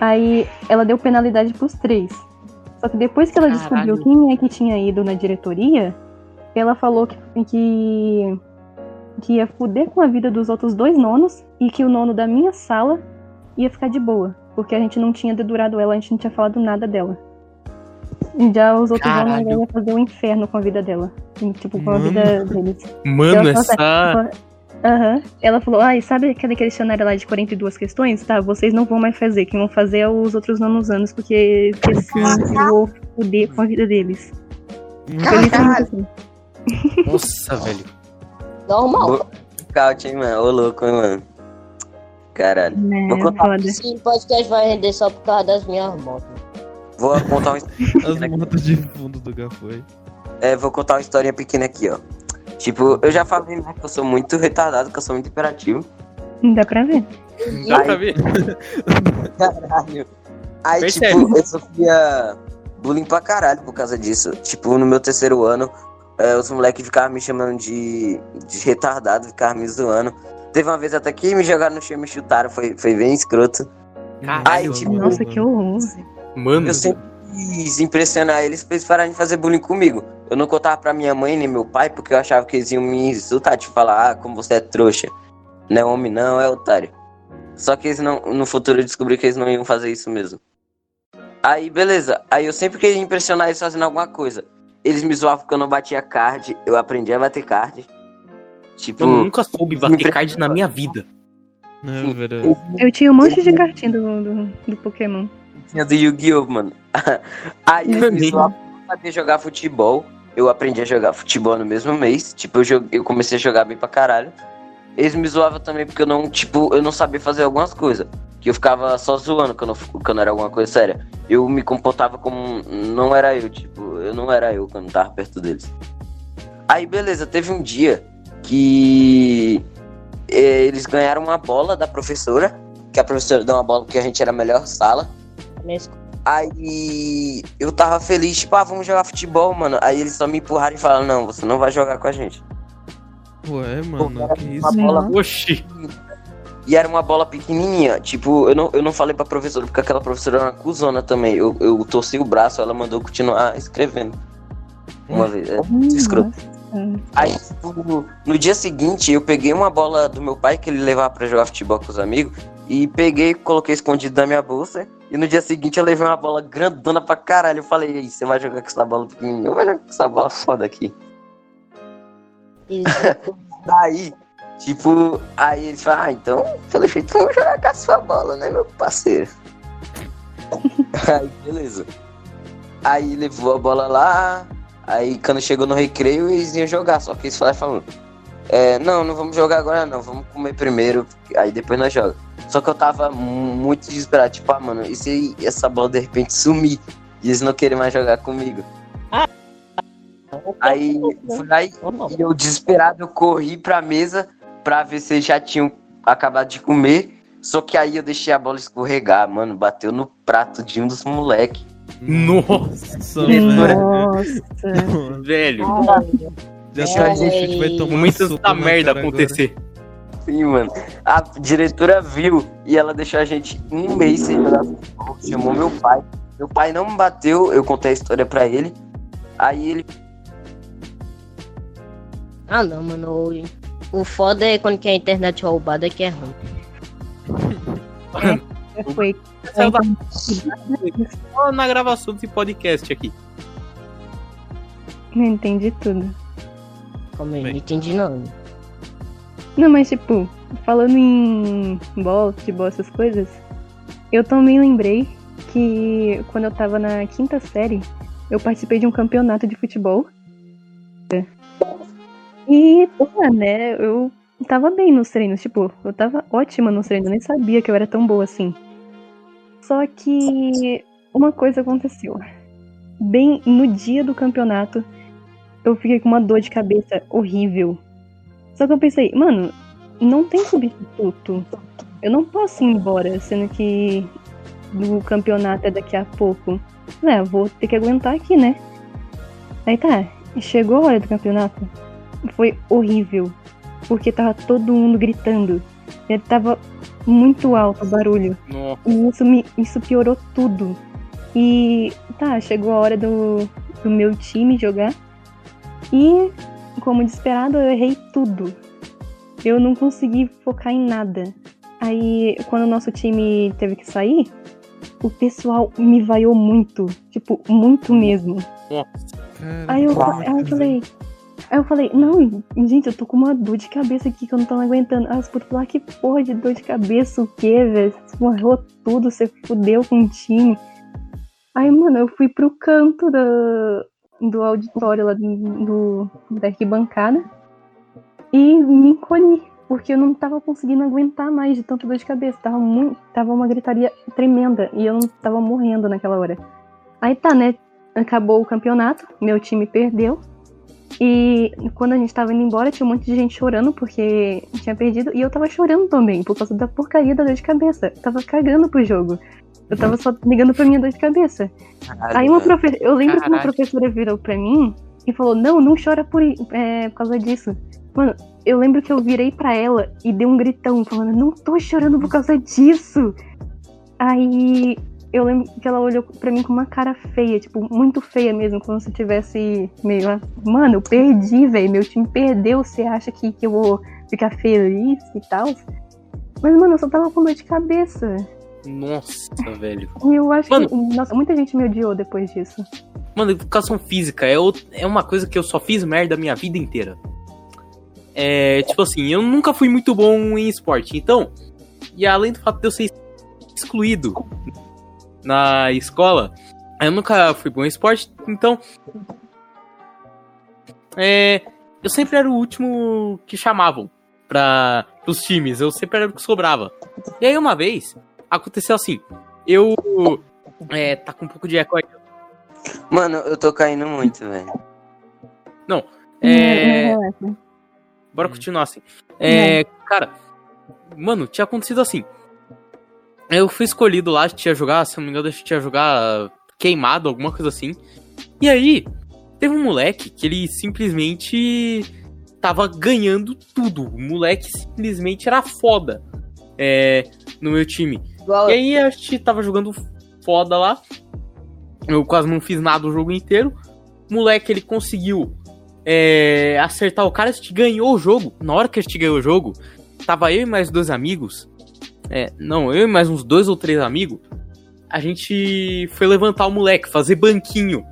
Aí ela deu penalidade pros três. Só que depois que ela Caralho. descobriu quem é que tinha ido na diretoria, ela falou que, que, que ia fuder com a vida dos outros dois nonos e que o nono da minha sala ia ficar de boa. Porque a gente não tinha dedurado ela, a gente não tinha falado nada dela. E já os outros nonos Caralho. iam fazer um inferno com a vida dela. E, Tipo, com a Mano. vida deles. Mano, Ela- essa. Aham. Ela falou, ai, sabe aquele questionário lá de 42 questões? Tá, vocês não vão mais fazer. Quem vão fazer é os outros nonos anos, porque, assim, vou foder com a vida deles. Literalmente assim. Nossa, velho. Normal. Caute, hein, mano? Ô, louco, hein, mano? Caralho. Né, Vou contar- foda. Esse podcast vai render só por causa das minhas motos. Vou contar, um, As motos de fundo do Gafoi. é, vou contar uma historinha pequena aqui, ó. Tipo, eu já falei né, que eu sou muito retardado, que eu sou muito imperativo. Dá pra ver. Dá Ai. pra ver? Caralho. Aí, Percebe. tipo, eu sofria bullying pra caralho por causa disso. Tipo, no meu terceiro ano, eh, os moleques ficavam me chamando de, de retardado, ficavam me zoando. Teve uma vez até que me jogaram no chão e me chutaram, foi, foi bem escroto. Caralho, tipo, mano. Nossa, que horror. Mano. Eu sempre quis impressionar eles pra eles pararem de fazer bullying comigo. Eu não contava pra minha mãe nem meu pai, porque eu achava que eles iam me insultar, tipo, falar, ah, como você é trouxa. Não é homem não, é otário. Só que eles não, no futuro eu descobri que eles não iam fazer isso mesmo. Aí, beleza. Aí eu sempre queria impressionar eles fazendo alguma coisa. Eles me zoavam porque eu não batia card, eu aprendi a bater card. Tipo, Eu nunca soube bater card na minha vida. É. Eu tinha um monte de cartinha do, do, do Pokémon. tinha do Yu-Gi-Oh, mano. Aí eles me zoavam porque eu não sabia jogar futebol. Eu aprendi a jogar futebol no mesmo mês. Tipo, eu, joguei, eu comecei a jogar bem pra caralho. Eles me zoavam também porque eu não, tipo, eu não sabia fazer algumas coisas. Que eu ficava só zoando quando, quando era alguma coisa séria. Eu me comportava como. Não era eu, tipo, eu não era eu quando tava perto deles. Aí, beleza, teve um dia que eh, eles ganharam uma bola da professora. Que a professora deu uma bola porque a gente era a melhor sala. Aí eu tava feliz, tipo, ah, vamos jogar futebol, mano. Aí eles só me empurraram e falaram, não, você não vai jogar com a gente. Ué, mano, que isso? Uma bola Oxi. E era uma bola pequenininha. Tipo, eu não, eu não falei pra professora, porque aquela professora era uma cuzona também. Eu, eu torci o braço, ela mandou continuar escrevendo. Uma vez. É, Hum, escroto. nossa. Aí, tipo, no dia seguinte, eu peguei uma bola do meu pai que ele levava pra jogar futebol com os amigos. E peguei, coloquei escondido na minha bolsa. E no dia seguinte eu levei uma bola grandona pra caralho. Eu falei, "E aí, você vai jogar com essa bola pequenininha? Eu vou jogar com essa bola foda aqui. Isso. Tipo, aí eles falam, ah, então, pelo jeito, vamos jogar com a sua bola, né, meu parceiro? aí, beleza. Aí levou a bola lá, aí quando chegou no recreio, eles iam jogar, só que eles falaram, falando, é, não, não vamos jogar agora não, vamos comer primeiro, aí depois nós joga. Só que eu tava mu- muito desesperado, tipo, ah, mano, e se essa bola de repente sumir e eles não querem mais jogar comigo? Aí, fui lá e eu, desesperado, eu corri pra mesa pra ver se eles já tinham acabado de comer. Só que aí eu deixei a bola escorregar, mano. Bateu no prato de um dos moleques. Nossa, velho. Nossa. velho. Já no chute, vai tomar Muitas da merda acontecer. Sim, mano. A diretora viu e ela deixou a gente um mês sem jogar futebol. Chamou meu pai. Meu pai não me bateu, eu contei a história pra ele. Aí ele. Ah não, mano. O, foda é quando que a internet roubada que é ruim. Foi. Saiu da- Só na gravação desse podcast aqui. Não entendi tudo. Como eu não entendi não. Não, mas tipo, falando em bola, futebol, essas coisas, eu também lembrei que quando eu tava na quinta série, eu participei de um campeonato de futebol. E, pô, né, eu tava bem nos treinos, tipo, eu tava ótima nos treinos, eu nem sabia que eu era tão boa assim. Só que uma coisa aconteceu. Bem no dia do campeonato, eu fiquei com uma dor de cabeça horrível. Só que eu pensei, mano, não tem substituto. Eu não posso ir embora, sendo que o campeonato é daqui a pouco. É, vou ter que aguentar aqui, né? Aí tá, chegou a hora do campeonato. Foi horrível. Porque tava todo mundo gritando. Ele tava muito alto o barulho. Nossa. E isso, me, isso piorou tudo. E tá, chegou a hora do, do meu time jogar. E, como desesperado, eu errei tudo. Eu não consegui focar em nada. Aí, quando o nosso time teve que sair, o pessoal me vaiou muito. Tipo, muito mesmo. Cara, Aí eu, aí eu falei. Aí eu falei, não, gente, eu tô com uma dor de cabeça aqui que eu não tô aguentando. Aí os putos falaram, que porra de dor de cabeça, o quê, velho? Você morreu tudo, você fudeu com o time. Aí, mano, eu fui pro canto da, do auditório lá do, do, da arquibancada e me encolhi, porque eu não tava conseguindo aguentar mais de tanta dor de cabeça. Tava, muito, tava uma gritaria tremenda e eu não tava morrendo naquela hora. Aí tá, né? Acabou o campeonato, meu time perdeu. E quando a gente tava indo embora, tinha um monte de gente chorando porque tinha perdido. E eu tava chorando também, por causa da porcaria da dor de cabeça. Eu tava cagando pro jogo. Eu tava só ligando pra minha dor de cabeça. Caralho, Aí uma profe... eu lembro que uma Caralho. professora virou pra mim e falou: Não, não chora por, é, por causa disso. Mano, eu lembro que eu virei pra ela e dei um gritão, falando: Não tô chorando por causa disso. Aí eu lembro que ela olhou pra mim com uma cara feia, tipo, muito feia mesmo, como se tivesse meio. ah, Mano, eu perdi, velho. Meu time perdeu. Você acha que, que eu vou ficar feliz e tal? Mas, mano, eu só tava com dor de cabeça. Nossa, velho. E eu acho Mano. que. Nossa, muita gente me odiou depois disso. Mano, educação física é, out- é uma coisa que eu só fiz merda a minha vida inteira. É, tipo assim, eu nunca fui muito bom em esporte, então, e além do fato de eu ser excluído na escola, eu nunca fui bom em esporte, então, é, eu sempre era o último que chamavam para os times, eu sempre era o que sobrava. E aí uma vez, aconteceu assim, eu, é, tá com um pouco de eco aí, Mano, eu tô caindo muito, velho. É, Não, não, Bora continuar assim. É, cara, mano, tinha acontecido assim. Eu fui escolhido lá, tinha jogar, se não me engano, tinha jogar queimado, alguma coisa assim. E aí, teve um moleque que ele simplesmente tava ganhando tudo. O moleque simplesmente era foda é, no meu time. Igual E aí a gente tava jogando foda lá. Eu quase não fiz nada o jogo inteiro. O moleque, ele conseguiu é, acertar o cara, a gente ganhou o jogo. Na hora que a gente ganhou o jogo, tava eu e mais dois amigos. É, não, eu e mais uns dois ou três amigos. A gente foi levantar o moleque, fazer banquinho.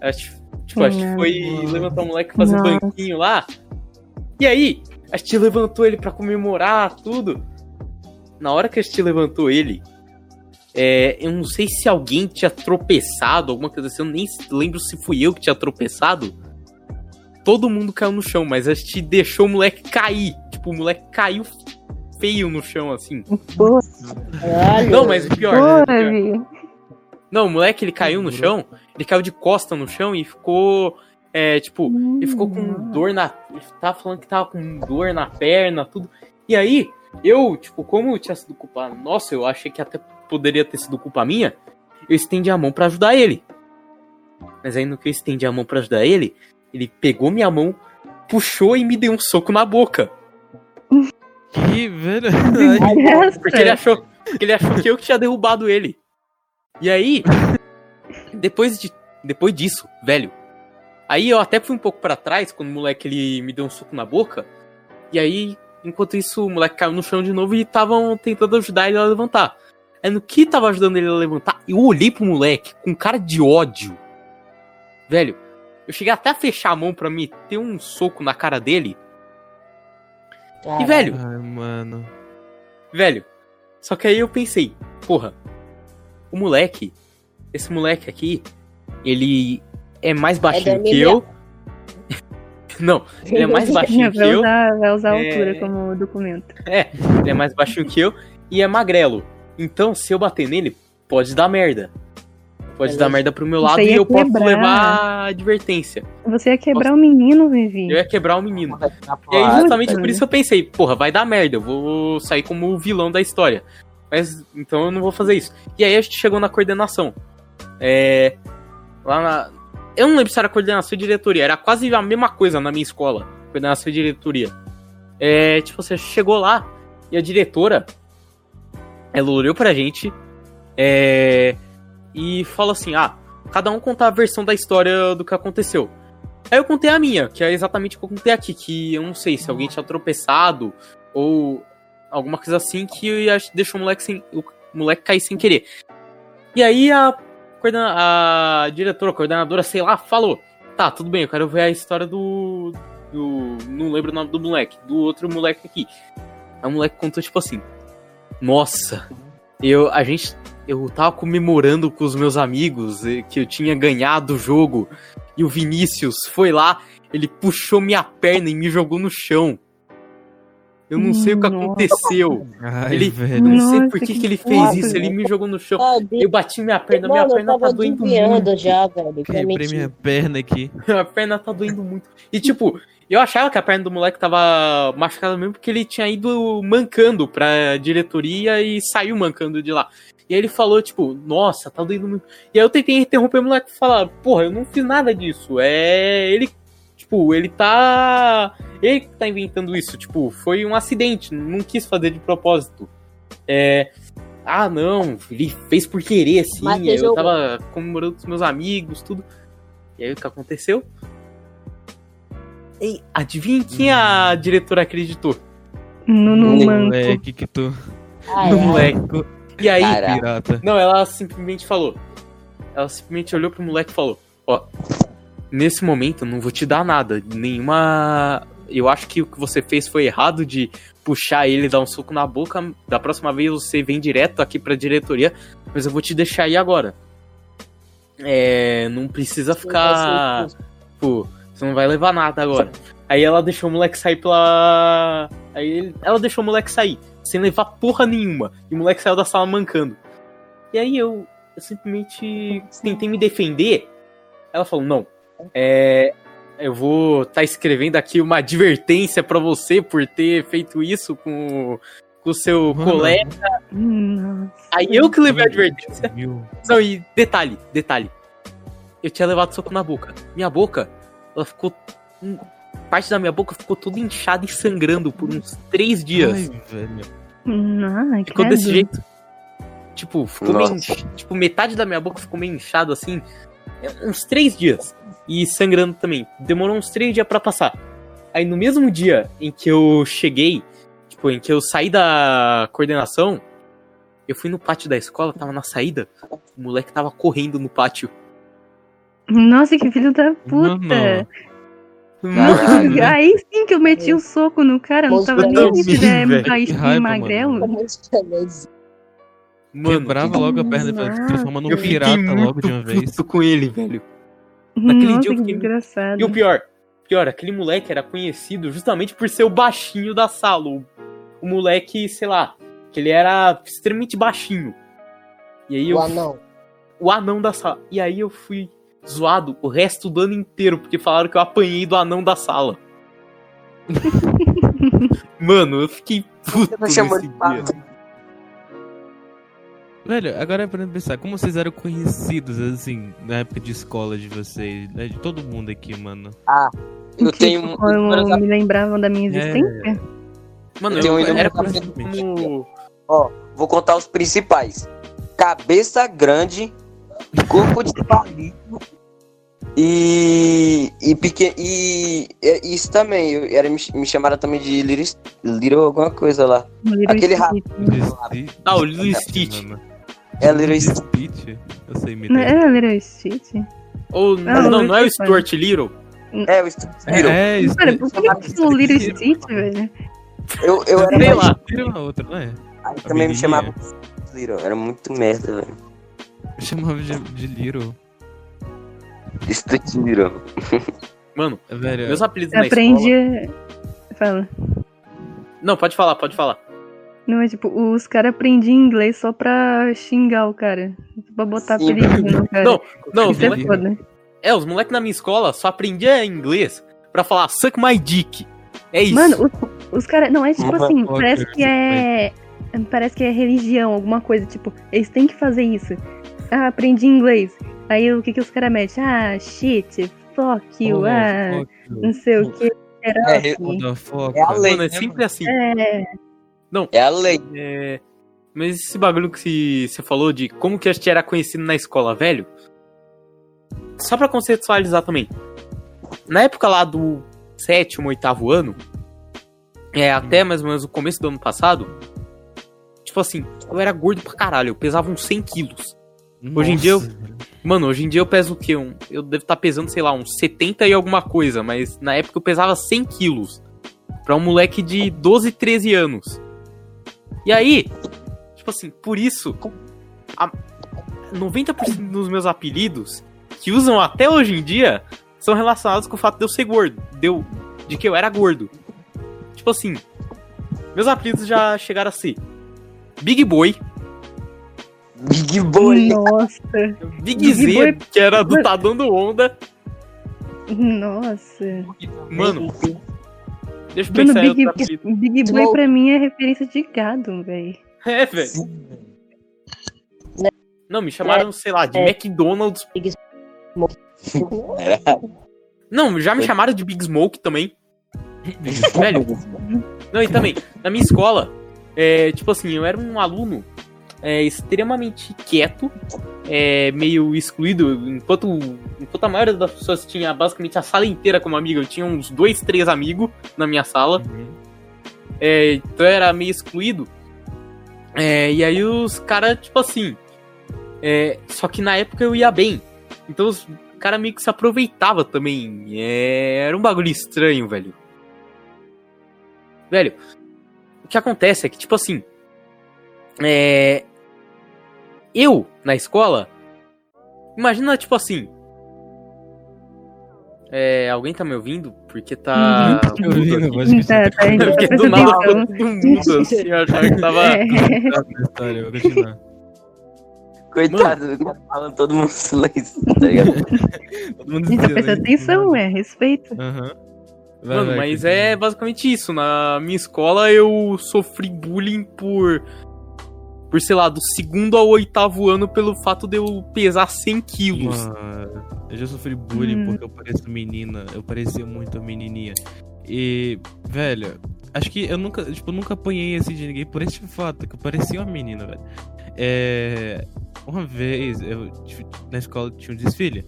A gente, tipo, a gente foi levantar o moleque, fazer Nossa. banquinho lá. E aí, a gente levantou ele pra comemorar tudo. Na hora que a gente levantou ele, é, eu não sei se alguém tinha tropeçado, alguma coisa assim, eu nem lembro se fui eu que tinha tropeçado. Todo mundo caiu no chão, mas a gente deixou o moleque cair. Tipo, o moleque caiu feio no chão, assim. Não, mas o pior, né, o pior. Vi. Não, o moleque ele caiu no chão, ele caiu de costa no chão e ficou. É, tipo, ele ficou com dor na. Ele tava falando que tava com dor na perna, tudo. E aí, eu, tipo, como tinha sido culpa. Nossa, eu achei que até poderia ter sido culpa minha. Eu estendi a mão pra ajudar ele. Mas aí no que eu estendi a mão pra ajudar ele, ele pegou minha mão, puxou e me deu um soco na boca. Que, velho. Porque ele achou, porque ele achou que eu que tinha derrubado ele. E aí, depois, de, depois disso, velho. Aí eu até fui um pouco pra trás quando o moleque ele me deu um soco na boca. E aí, enquanto isso, o moleque caiu no chão de novo e estavam tentando ajudar ele a levantar. Aí no que tava ajudando ele a levantar, eu olhei pro moleque com cara de ódio. Velho, eu cheguei até a fechar a mão pra meter um soco na cara dele. E, velho, Ai, mano. Velho, só que aí eu pensei, porra, o moleque, esse moleque aqui, ele é mais baixinho da que eu. Não, ele é mais baixinho que eu. usar, vai usar a É. altura como documento. É, ele é mais baixinho que eu e é magrelo. Então, se eu bater nele, pode dar merda. Pode dar merda pro meu lado e eu posso quebrar. levar advertência. Você ia quebrar o menino, Vivi. Eu ia quebrar o menino. E aí, justamente Puta. por isso eu pensei, porra, vai dar merda, eu vou sair como o vilão da história. Mas então eu não vou fazer isso. E aí a gente chegou na coordenação. É. Lá na. Eu não lembro se era coordenação e diretoria, era quase a mesma coisa na minha escola. Coordenação e diretoria. É, tipo, você chegou lá e a diretora. Ela olhou pra gente. É. E falou assim: ah, cada um contar a versão da história do que aconteceu. Aí eu contei a minha, que é exatamente o que eu contei aqui, que eu não sei se alguém tinha tropeçado ou alguma coisa assim que deixou o moleque, sem, o moleque cair sem querer. E aí a, a diretora, a coordenadora, sei lá, falou: Tá, tudo bem, eu quero ver a história do. do não lembro o nome do moleque, do outro moleque aqui. Aí o moleque contou tipo assim: Nossa, eu, a gente eu tava comemorando com os meus amigos eh, que eu tinha ganhado o jogo. E o Vinícius foi lá, ele puxou minha perna e me jogou no chão. Eu não sei o que aconteceu. Ai, Ele- velho. Não sei Nossa, por que, que que ele fez isso. Ele me jogou no chão. Eu bati minha perna, minha Mano, perna tá doendo muito. já, velho. Quebrei minha perna aqui. A perna tá doendo muito. E tipo, eu achava que a perna do moleque tava machucada mesmo porque ele tinha ido mancando pra diretoria e saiu mancando de lá. E aí ele falou, tipo, nossa, tá doendo muito. E aí eu tentei interromper o moleque e falar, porra, eu não fiz nada disso. É. Ele. Tipo, ele tá. Ele que tá inventando isso. Tipo, foi um acidente. Não quis fazer de propósito. É. Ah, não, ele fez por querer, sim. Mas você Eu jogou. tava comemorando com os meus amigos, tudo. E aí o que aconteceu? Ei, adivinha quem a diretora acreditou? No, no Moleque, manco. Moleque, que tu. Ah, no é. moleque. E aí, Caraca. Pirata. não, ela simplesmente falou. Ela simplesmente olhou pro moleque e falou: Ó, nesse momento eu não vou te dar nada. Nenhuma. Eu acho que o que você fez foi errado de puxar ele e dar um soco na boca. Da próxima vez você vem direto aqui pra diretoria, mas eu vou te deixar aí agora. É. Não precisa ficar. Tipo, você não vai levar nada agora. Aí ela deixou o moleque sair pela. Aí ele- ela deixou o moleque sair, sem levar porra nenhuma. E o moleque saiu da sala mancando. E aí eu, eu simplesmente tentei me defender. Ela falou: não, é. Eu vou tá escrevendo aqui uma advertência pra você por ter feito isso com, o seu Mano, colega. Nossa. Aí eu que levei a advertência. Viu? Não, e detalhe, detalhe. Eu tinha levado soco na boca. Minha boca, ela ficou. Parte da minha boca ficou toda inchada e sangrando por uns três dias. Ai, velho. Ah, ficou credo. desse jeito. Tipo, ficou meio. Nossa. Tipo, metade da minha boca ficou meio inchado assim. Uns três dias. E sangrando também. Demorou uns três dias pra passar. Aí no mesmo dia em que eu cheguei, tipo, em que eu saí da coordenação, eu fui no pátio da escola, tava na saída, o moleque tava correndo no pátio. Nossa, que filho da puta. Mano. Nossa, Aí sim que eu meti o soco no cara, não tava eu nem aí se Que raiva, magrelo. É beleza. Mano, Quebrava logo a perna, velho. Se transforma num eu pirata logo de uma vez. puto com ele, velho. Naquele Nossa, dia eu que fiquei- desgraçado. E o pior, pior, aquele moleque era conhecido justamente por ser o baixinho da sala. O, o moleque, sei lá, que ele era extremamente baixinho. E aí eu, O anão. o anão da sala. E aí eu fui zoado o resto do ano inteiro, porque falaram que eu apanhei do anão da sala. Mano, eu fiquei puto Você tá nesse chamando de dia. pato. Velho, agora é pra pensar, como vocês eram conhecidos, assim, na época de escola de vocês, né? De todo mundo aqui, mano. Eu Tipo, tenho como vários me lembravam da minha É. existência. Mano, Eu tenho eu, era como... Vou contar os principais. Cabeça grande, corpo de palito e e, pequen, e e isso também. Eu, era, me, me chamaram também de Little, Little alguma coisa lá. Little Aquele. Stitch. Ah, o Lilo Stitch. Mano. É Little Stitch. Eu sei me Não era Little Stitch? Ou, Ah, não, o não é o Stuart Little? É, o Stu- Little. É, isso. Cara, por que eu Little Stitch, velho? Eu, eu era Sei lá. Uma outra, não é? Aí também me de Little. Era muito merda, velho. Eu chamava de, de Little. Little. Mano, Velho, meus apelidos Eu na aprendi. escola... Fala. Não, pode falar, pode falar. Não, é tipo, os caras aprendiam inglês só pra xingar o cara. Pra botar Sim. apelido no cara. Não, Não, os Isso é moleque, foda. é, os moleques na minha escola só aprendiam inglês pra falar suck my dick. É isso. Mano, os, os caras. Não, é tipo assim, parece que é. Parece que é religião, alguma coisa. Tipo, eles têm que fazer isso. Ah, aprendi inglês. Aí o que que os caras metem? Ah, shit, fuck you, oh, ah, fuck you. não sei o que. É, Era What the fuck? É a lei. Mano, é né, sempre assim. É, É a lei. É, Mas esse bagulho que você falou de como que a gente era conhecido na escola, velho. Só pra conceitualizar também. Na época lá do sétimo, oitavo ano, é, até mais ou menos o começo do ano passado, tipo assim, eu era gordo pra caralho, eu pesava uns 100 quilos. Hoje em dia eu- Nossa. Mano, hoje em dia eu peso o quê? Um, eu devo estar pesando, sei lá, uns 70 e alguma coisa, mas na época eu pesava 100 quilos. Pra um moleque de 12, 13 anos. E aí, tipo assim, por isso, a 90% dos meus apelidos, que usam até hoje em dia, são relacionados com o fato de eu ser gordo. De, eu, de que eu era gordo. Tipo assim, meus apelidos já chegaram a ser Big Boy, Big Boy. Nossa, Big, Big Z, Boy- que era do Tá Dando Onda. nossa. Mano, deixa eu pensar em Big, apelido. Big Boy Smoke. pra mim é referência de gado, velho. É, velho. Não, me chamaram, sei lá, de É. McDonald's. Era. Não, já me chamaram de Big Smoke também. Velho. Não, e também, na minha escola, é, tipo assim, eu era um aluno é, extremamente quieto, é, meio excluído, enquanto, enquanto a maioria das pessoas tinha basicamente a sala inteira como amigo, eu tinha uns dois, três amigos na minha sala. É, então eu era meio excluído. É, e aí os caras, tipo assim. é, só que na época eu ia bem. Então os caras meio que se aproveitava também. É, era um bagulho estranho, velho. Velho, o que acontece é que, tipo assim. É. Eu, na escola. Imagina, tipo assim. É, alguém tá me ouvindo? Porque tá. Eu vi, mudo não aqui. pode Tá, tá, gente tá Porque do prestando nada tudo mudo assim, eu achava que tava. É. história, vou continuar. Coitado, o cara falando todo mundo silêncio, tá ligado? Todo mundo A gente tá prestando isso. atenção, é, respeito. Aham. Vai, Mano, vai, mas continua. é basicamente isso. Na minha escola eu sofri bullying por. Por, sei lá, do segundo ao oitavo ano pelo fato de eu pesar 100 quilos. Mano, eu já sofri bullying Hum. porque eu pareço menina. Eu parecia muito a menininha. E, velho, acho que eu nunca, tipo, eu nunca apanhei assim de ninguém por esse fato, que eu parecia uma menina, velho. É, uma vez, eu, tipo, na escola tinha um desfile.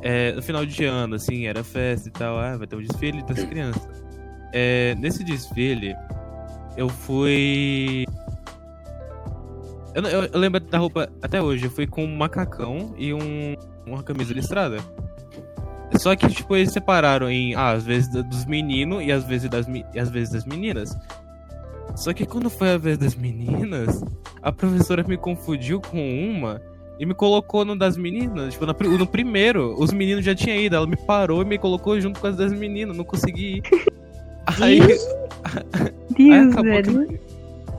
É, no final de ano, assim, era festa e tal. Ah, vai ter um desfile das crianças. É, nesse desfile, eu fui. Eu, eu- eu lembro da roupa até hoje. Eu fui com um macacão e um, uma camisa listrada. Só que, tipo, eles separaram em, ah, às vezes dos meninos e às vezes das, e às vezes das meninas. Só que quando foi a vez das meninas, a professora me confundiu com uma e me colocou no das meninas. Tipo, pri- no primeiro, os meninos já tinham ido. Ela me parou e me colocou junto com as das meninas. Não consegui ir. Aí, aí Deus, acabou, velho. que- aí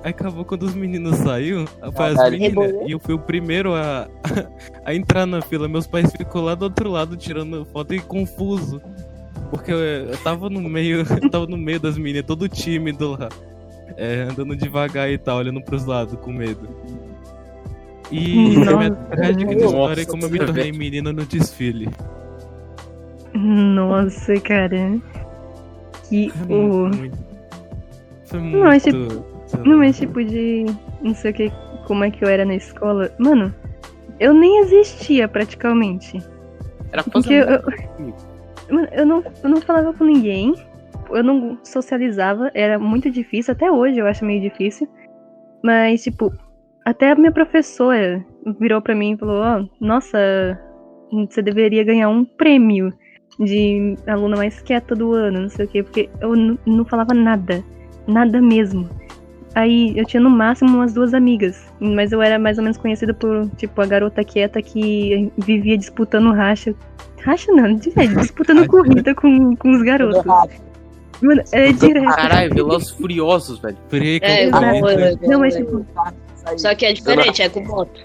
acabou quando os meninos saiu, foi as meninas, e eu fui o primeiro a, a entrar na fila. Meus pais ficou lá do outro lado tirando foto e confuso. Porque eu, eu tava no meio, eu tava no meio das meninas, todo tímido lá. é, andando devagar e tal, olhando pros lados com medo. E Nossa. a minha trágica história é como eu me tornei menina no desfile. Nossa, cara. Que horror. muito. Foi muito. Não. Não, mas tipo de. Não sei o que. Como é que eu era na escola. Mano, eu nem existia praticamente. Era Porque eu, eu, Mano, eu não, eu não falava com ninguém. Eu não socializava. Era muito difícil. Até hoje eu acho meio difícil. Mas, tipo, até a minha professora virou pra mim e falou: Ó, nossa, você deveria ganhar um prêmio de aluna mais quieta do ano, não sei o quê. Porque eu não falava nada. Nada mesmo. Aí eu tinha no máximo umas duas amigas. Mas eu era mais ou menos conhecida por, tipo, a garota quieta que vivia disputando racha. Racha não, de verdade, disputando corrida com, com os garotos. Mano, é direto. Caralho, Velozes Furiosos, velho. Freio É, igual Não, mas eu. tipo, Só que é diferente, é com moto.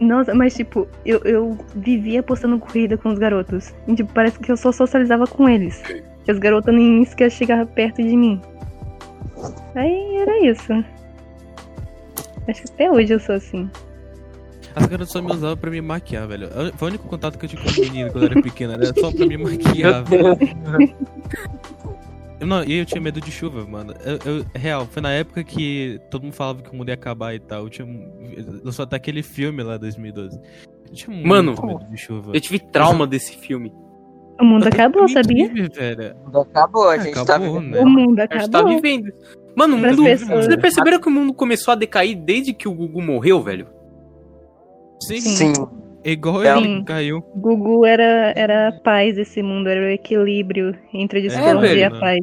nossa, mas tipo, eu, eu vivia postando corrida com os garotos. E, tipo, parece que eu só socializava com eles. Que as garotas nem sequer chegavam perto de mim. Aí era isso. Acho que até hoje eu sou assim. As garotas só me usavam pra me maquiar, velho. Foi o único contato que eu tive com as meninas quando eu era pequena, era só pra me maquiar, velho. Não, e eu tinha medo de chuva, mano. Eu, eu- real, foi na época que todo mundo falava que o mundo ia acabar e tal. Eu tinha. Eu só até aquele filme lá, 2012. Eu tinha muito Mano, medo de chuva. Eu tive trauma desse filme. O mundo Eu acabou, sabia? velho. Acabou, a gente tá Acabou, vivendo. né? O mundo A gente tá acabou. vivendo. Mano, o mundo. pessoas. Vocês perceberam que o mundo começou a decair desde que o Gugu morreu, velho? Sim, Sim. é igual É, ele sim. caiu. Gugu era, era a paz desse mundo, era o equilíbrio entre a discórdia e a paz.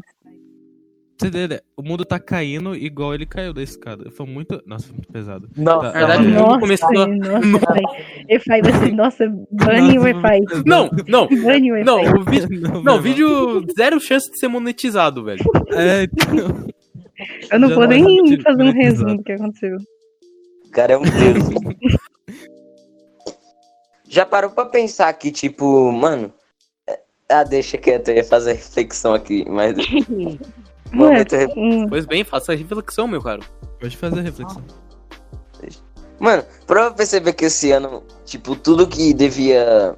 Você? O mundo tá caindo igual ele caiu da escada. Foi muito. Nossa, foi muito pesado. Não, Tá, Na verdade, o mundo Nossa, começou. a- nossa, vai ser, nossa, bane o Wi-Fi. Não, não, Bane o não, o vídeo. Não, Não, vídeo zero chance de ser monetizado, velho. É, então. Eu não Já vou não nem tive fazer um resumo do que aconteceu. O cara é um deus. Já parou pra pensar que, tipo, mano. é- Ah, deixa quieto, eu ia fazer reflexão aqui, mas. Hum, Pois bem, faça a reflexão, meu caro. Pode fazer a reflexão. Mano, pra perceber que esse ano, tipo, tudo que devia.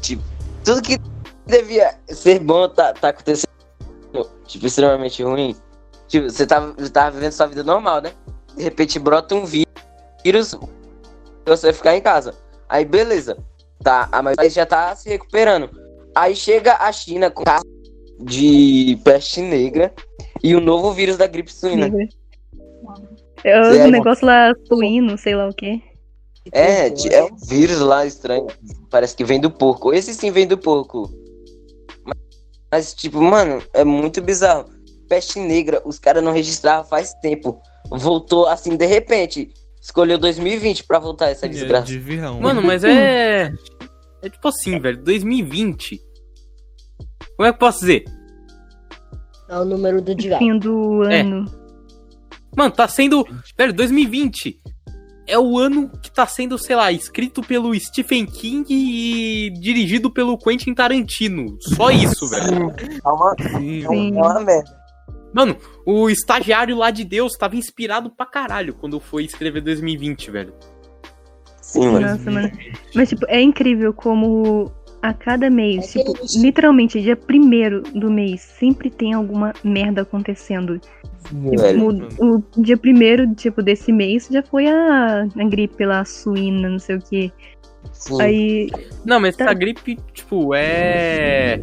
Tipo, tudo que devia ser bom tá, tá acontecendo, tipo, extremamente ruim. Tipo, você tava, você tava vivendo sua vida normal, né? De repente brota um vírus e você vai ficar em casa. Aí, beleza. Tá, a maioria já tá se recuperando. Aí chega a China com de peste negra e o novo vírus da gripe suína. É Zé, o negócio lá suíno, sei lá o quê. É, é um vírus lá estranho. Parece que vem do porco. Esse sim vem do porco. Mas, mas, tipo, mano, é muito bizarro. Peste negra, os caras não registravam faz tempo. Voltou assim, de repente. Escolheu 2020 pra voltar essa É, desgraça. de. Mano, mas é. É tipo assim, velho. 2020. Como é que eu posso dizer? É o número do diabo. Fim do É. ano. Mano, tá sendo. Velho, 2020 é o ano que tá sendo, sei lá, escrito pelo Stephen King e dirigido pelo Quentin Tarantino. Só isso, velho. É uma, é uma merda. Mano, o estagiário lá de Deus tava inspirado pra caralho quando foi escrever 2020, velho. Sim, mano. Nossa, mano. Mas, tipo, é incrível como a cada mês, É tipo, literalmente, dia primeiro do mês, sempre tem alguma merda acontecendo. Tipo, o, o dia primeiro, tipo, desse mês já foi a, a gripe lá, suína, não sei o que. Sim. Aí, Não, mas essa gripe, tipo, é.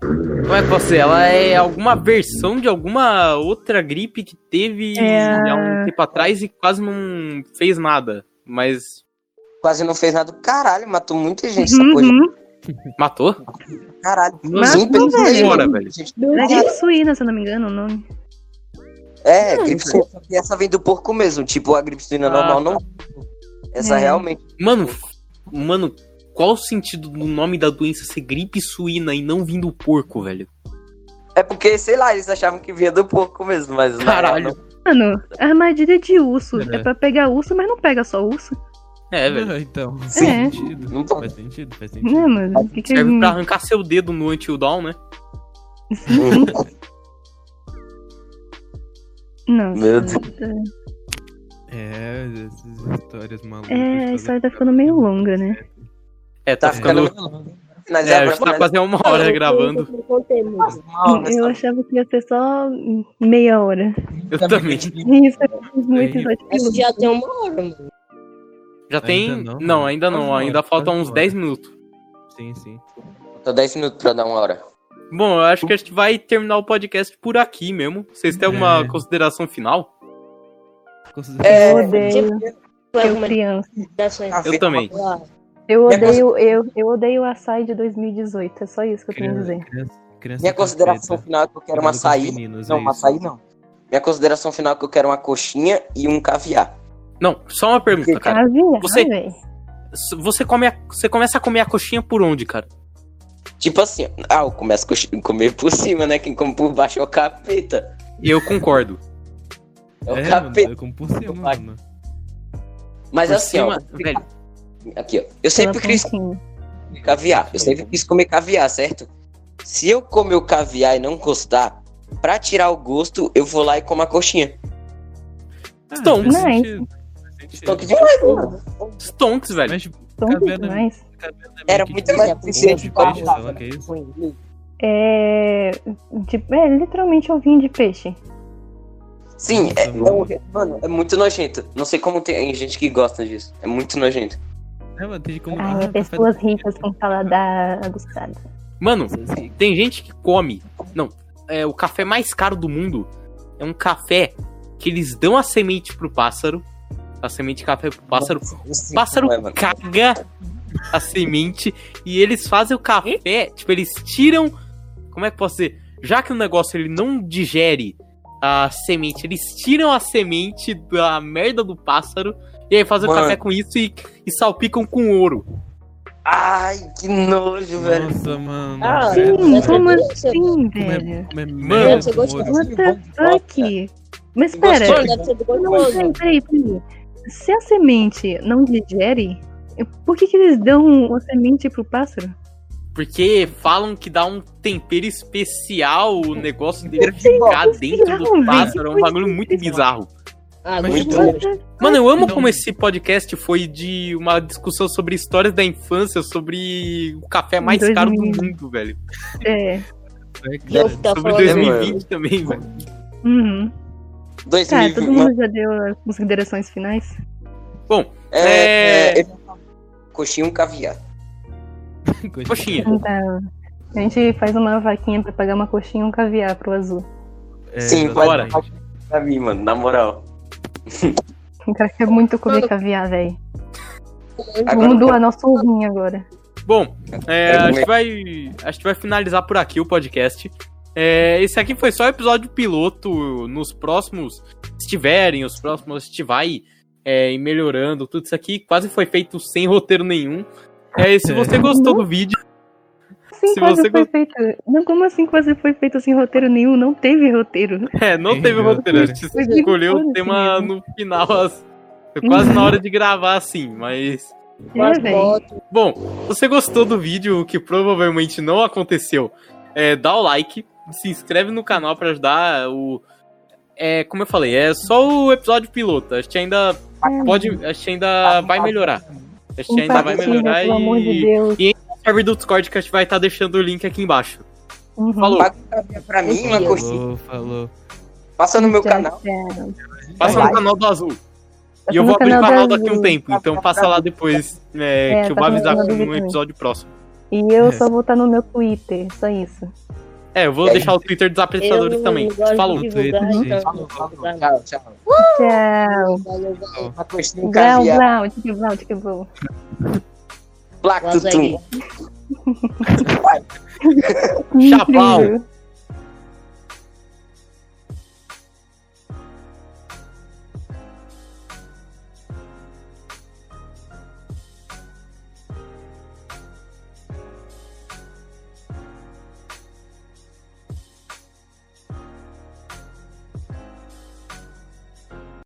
Como é que dizer? Ela é alguma versão de alguma outra gripe que teve É. há um tempo atrás e quase não fez nada. Mas Quase não fez nada. Caralho, matou muita gente essa coisa. Matou? Caralho. Matou, Sim, pessoas velho. velho. gente. é gripe suína, se eu não me engano, o nome. É, gripe suína. só que Essa vem do porco mesmo. Tipo, a gripe suína Ah, normal não. Essa É. realmente. Mano, mano, qual o sentido do nome da doença ser gripe suína e não vir do porco, velho? É porque, sei lá, eles achavam que vinha do porco mesmo, mas. na Caralho. não. Mano, armadilha de urso. É. É pra pegar urso, mas não pega só urso. É, velho. Então, Sim. faz sentido. Não tô- Faz sentido, faz sentido. Né, mano? O que que Serve pra arrancar seu dedo no Until Dawn, né? Não. Meu Deus. É, essas histórias malucas. É, a história tá ficando meio longa, né? É, tá, Tá ficando. ficando. Mas É, já tá quase uma hora Eu- gravando. eu- eu muito. Eu achava que ia ser só meia hora. Eu também. Isso é Essa piloto. já tem uma hora, mano. Já tem. Ainda não, Não, mano. ainda não. Uma Ainda hora, faltam uns uma 10 minutos. Sim, sim. Tô 10 minutos pra dar uma hora. Bom, eu acho que a gente vai terminar o podcast por aqui mesmo. Vocês têm alguma É. consideração final? É, Eu odeio. Eu alguma criança. Eu também. Eu odeio, eu, eu odeio o açaí de 2018. É só isso que eu tenho a dizer. Criança, criança Minha tá consideração preta. final é que eu quero um os açaí. meninos, Não, é um isso. açaí não. Minha consideração final é que eu quero uma coxinha e um caviar. Não, só uma pergunta, cara. Você-. Você, come a- você começa a comer a coxinha por onde, cara? Tipo assim, ah, eu começo a coxinha- comer por cima, né? Quem come por baixo é o capeta. Eu concordo. É o É, mano, capeta. eu como por cima, mano. Mas Por assim, cima, ó. velho. Aqui, ó. Eu sempre Pela quis pontinha. comer caviar. Eu sempre quis comer caviar, certo? Se eu comer o caviar e não gostar, pra tirar o gosto, eu vou lá e como a coxinha. Ah, Stonks. faz Stonks demais, mano. Stonks, velho. Mas, não- demais. não é Era muito mais eficiente de peixe, é isso. É, tipo, é literalmente ovinho de peixe. Sim, é, é mano, é muito nojento. Não sei como tem gente que gosta disso. É muito nojento. É, mano, tem como... Ah, ah, é pessoas da- ricas com paladar aguçado. Mano, tem gente que come. Não, é o café mais caro do mundo. É um café que eles dão a semente pro pássaro. A semente de café pro pássaro. O pássaro é, caga a semente e eles fazem o café. Tipo, eles tiram. Como é que posso dizer? Já que o negócio ele não digere a semente. Eles tiram a semente da merda do pássaro e aí fazem o Mano. café com isso e, e salpicam com ouro. Ai, que nojo, velho. Nossa, mano. Ah, Sim, como ser- assim, Como é- velho? é Mano. What the fuck? Mas pera, ser não, peraí, peraí. Se a semente não digere, por que, que eles dão a semente pro pássaro? Porque falam que dá um tempero especial o negócio dele de ficar dentro do pássaro. É um bagulho muito bizarro. Ah, Mas muito então- bom. Mano, eu amo Não. como esse podcast foi de uma discussão sobre histórias da infância, sobre o café mais Dois caro do mundo, velho. É. É, cara. ficar Sobre falando. 2020 também, velho. Uhum. 2020, Tá, todo mundo já deu as considerações finais? Bom, É, É. é, Coxinha um caviar. coxinha. Então, a gente faz uma vaquinha pra pagar uma coxinha e um caviar pro azul. É, Sim, bora. Pra mim, mano, na moral. O cara quer muito comer Mano. caviar, velho. Vamos doar nosso ovinho agora. Bom, é, Quero a, gente comer. vai, a gente vai finalizar por aqui o podcast. É, esse aqui foi só o episódio piloto. Nos próximos, se tiverem, os próximos, a gente vai é, melhorando. Tudo isso aqui quase foi feito sem roteiro nenhum. É, e se você gostou do vídeo, Sim, Se quase você foi gost- feito. Não, como assim quase foi feito sem roteiro nenhum? Não teve roteiro. é, não teve roteiro. A gente Foi escolheu o tema no final, as- foi quase na hora de gravar assim, mas. É. Bom, se você gostou do vídeo, o que provavelmente não aconteceu, é, dá o like, se inscreve no canal pra ajudar o. É, como eu falei, é só o episódio piloto. A gente ainda pode. A gente ainda vai melhorar. A gente ainda vai melhorar amor de e. Deus. O server do Discord que a gente vai estar deixando o link aqui embaixo. Uhum. Falou. Um pra mim, uma coxinha. Falou, falou. Passa no meu canal. Passa no canal do Azul. E eu no vou abrir o canal daqui a um tempo, então passa lá depois, é, É, que eu vou no avisar no Vitor. episódio próximo. E eu só vou estar no meu Twitter, só isso. É, eu vou É. deixar o Twitter dos Eu apresentadores também. não gosto Falou. divulgar, Twitter, então divulgar. Tchau, tchau. Tchau. Valeu, valeu. Uma um Blau, caviar. blau, tique, blau, tique, blau. Black Tutum. Chapau.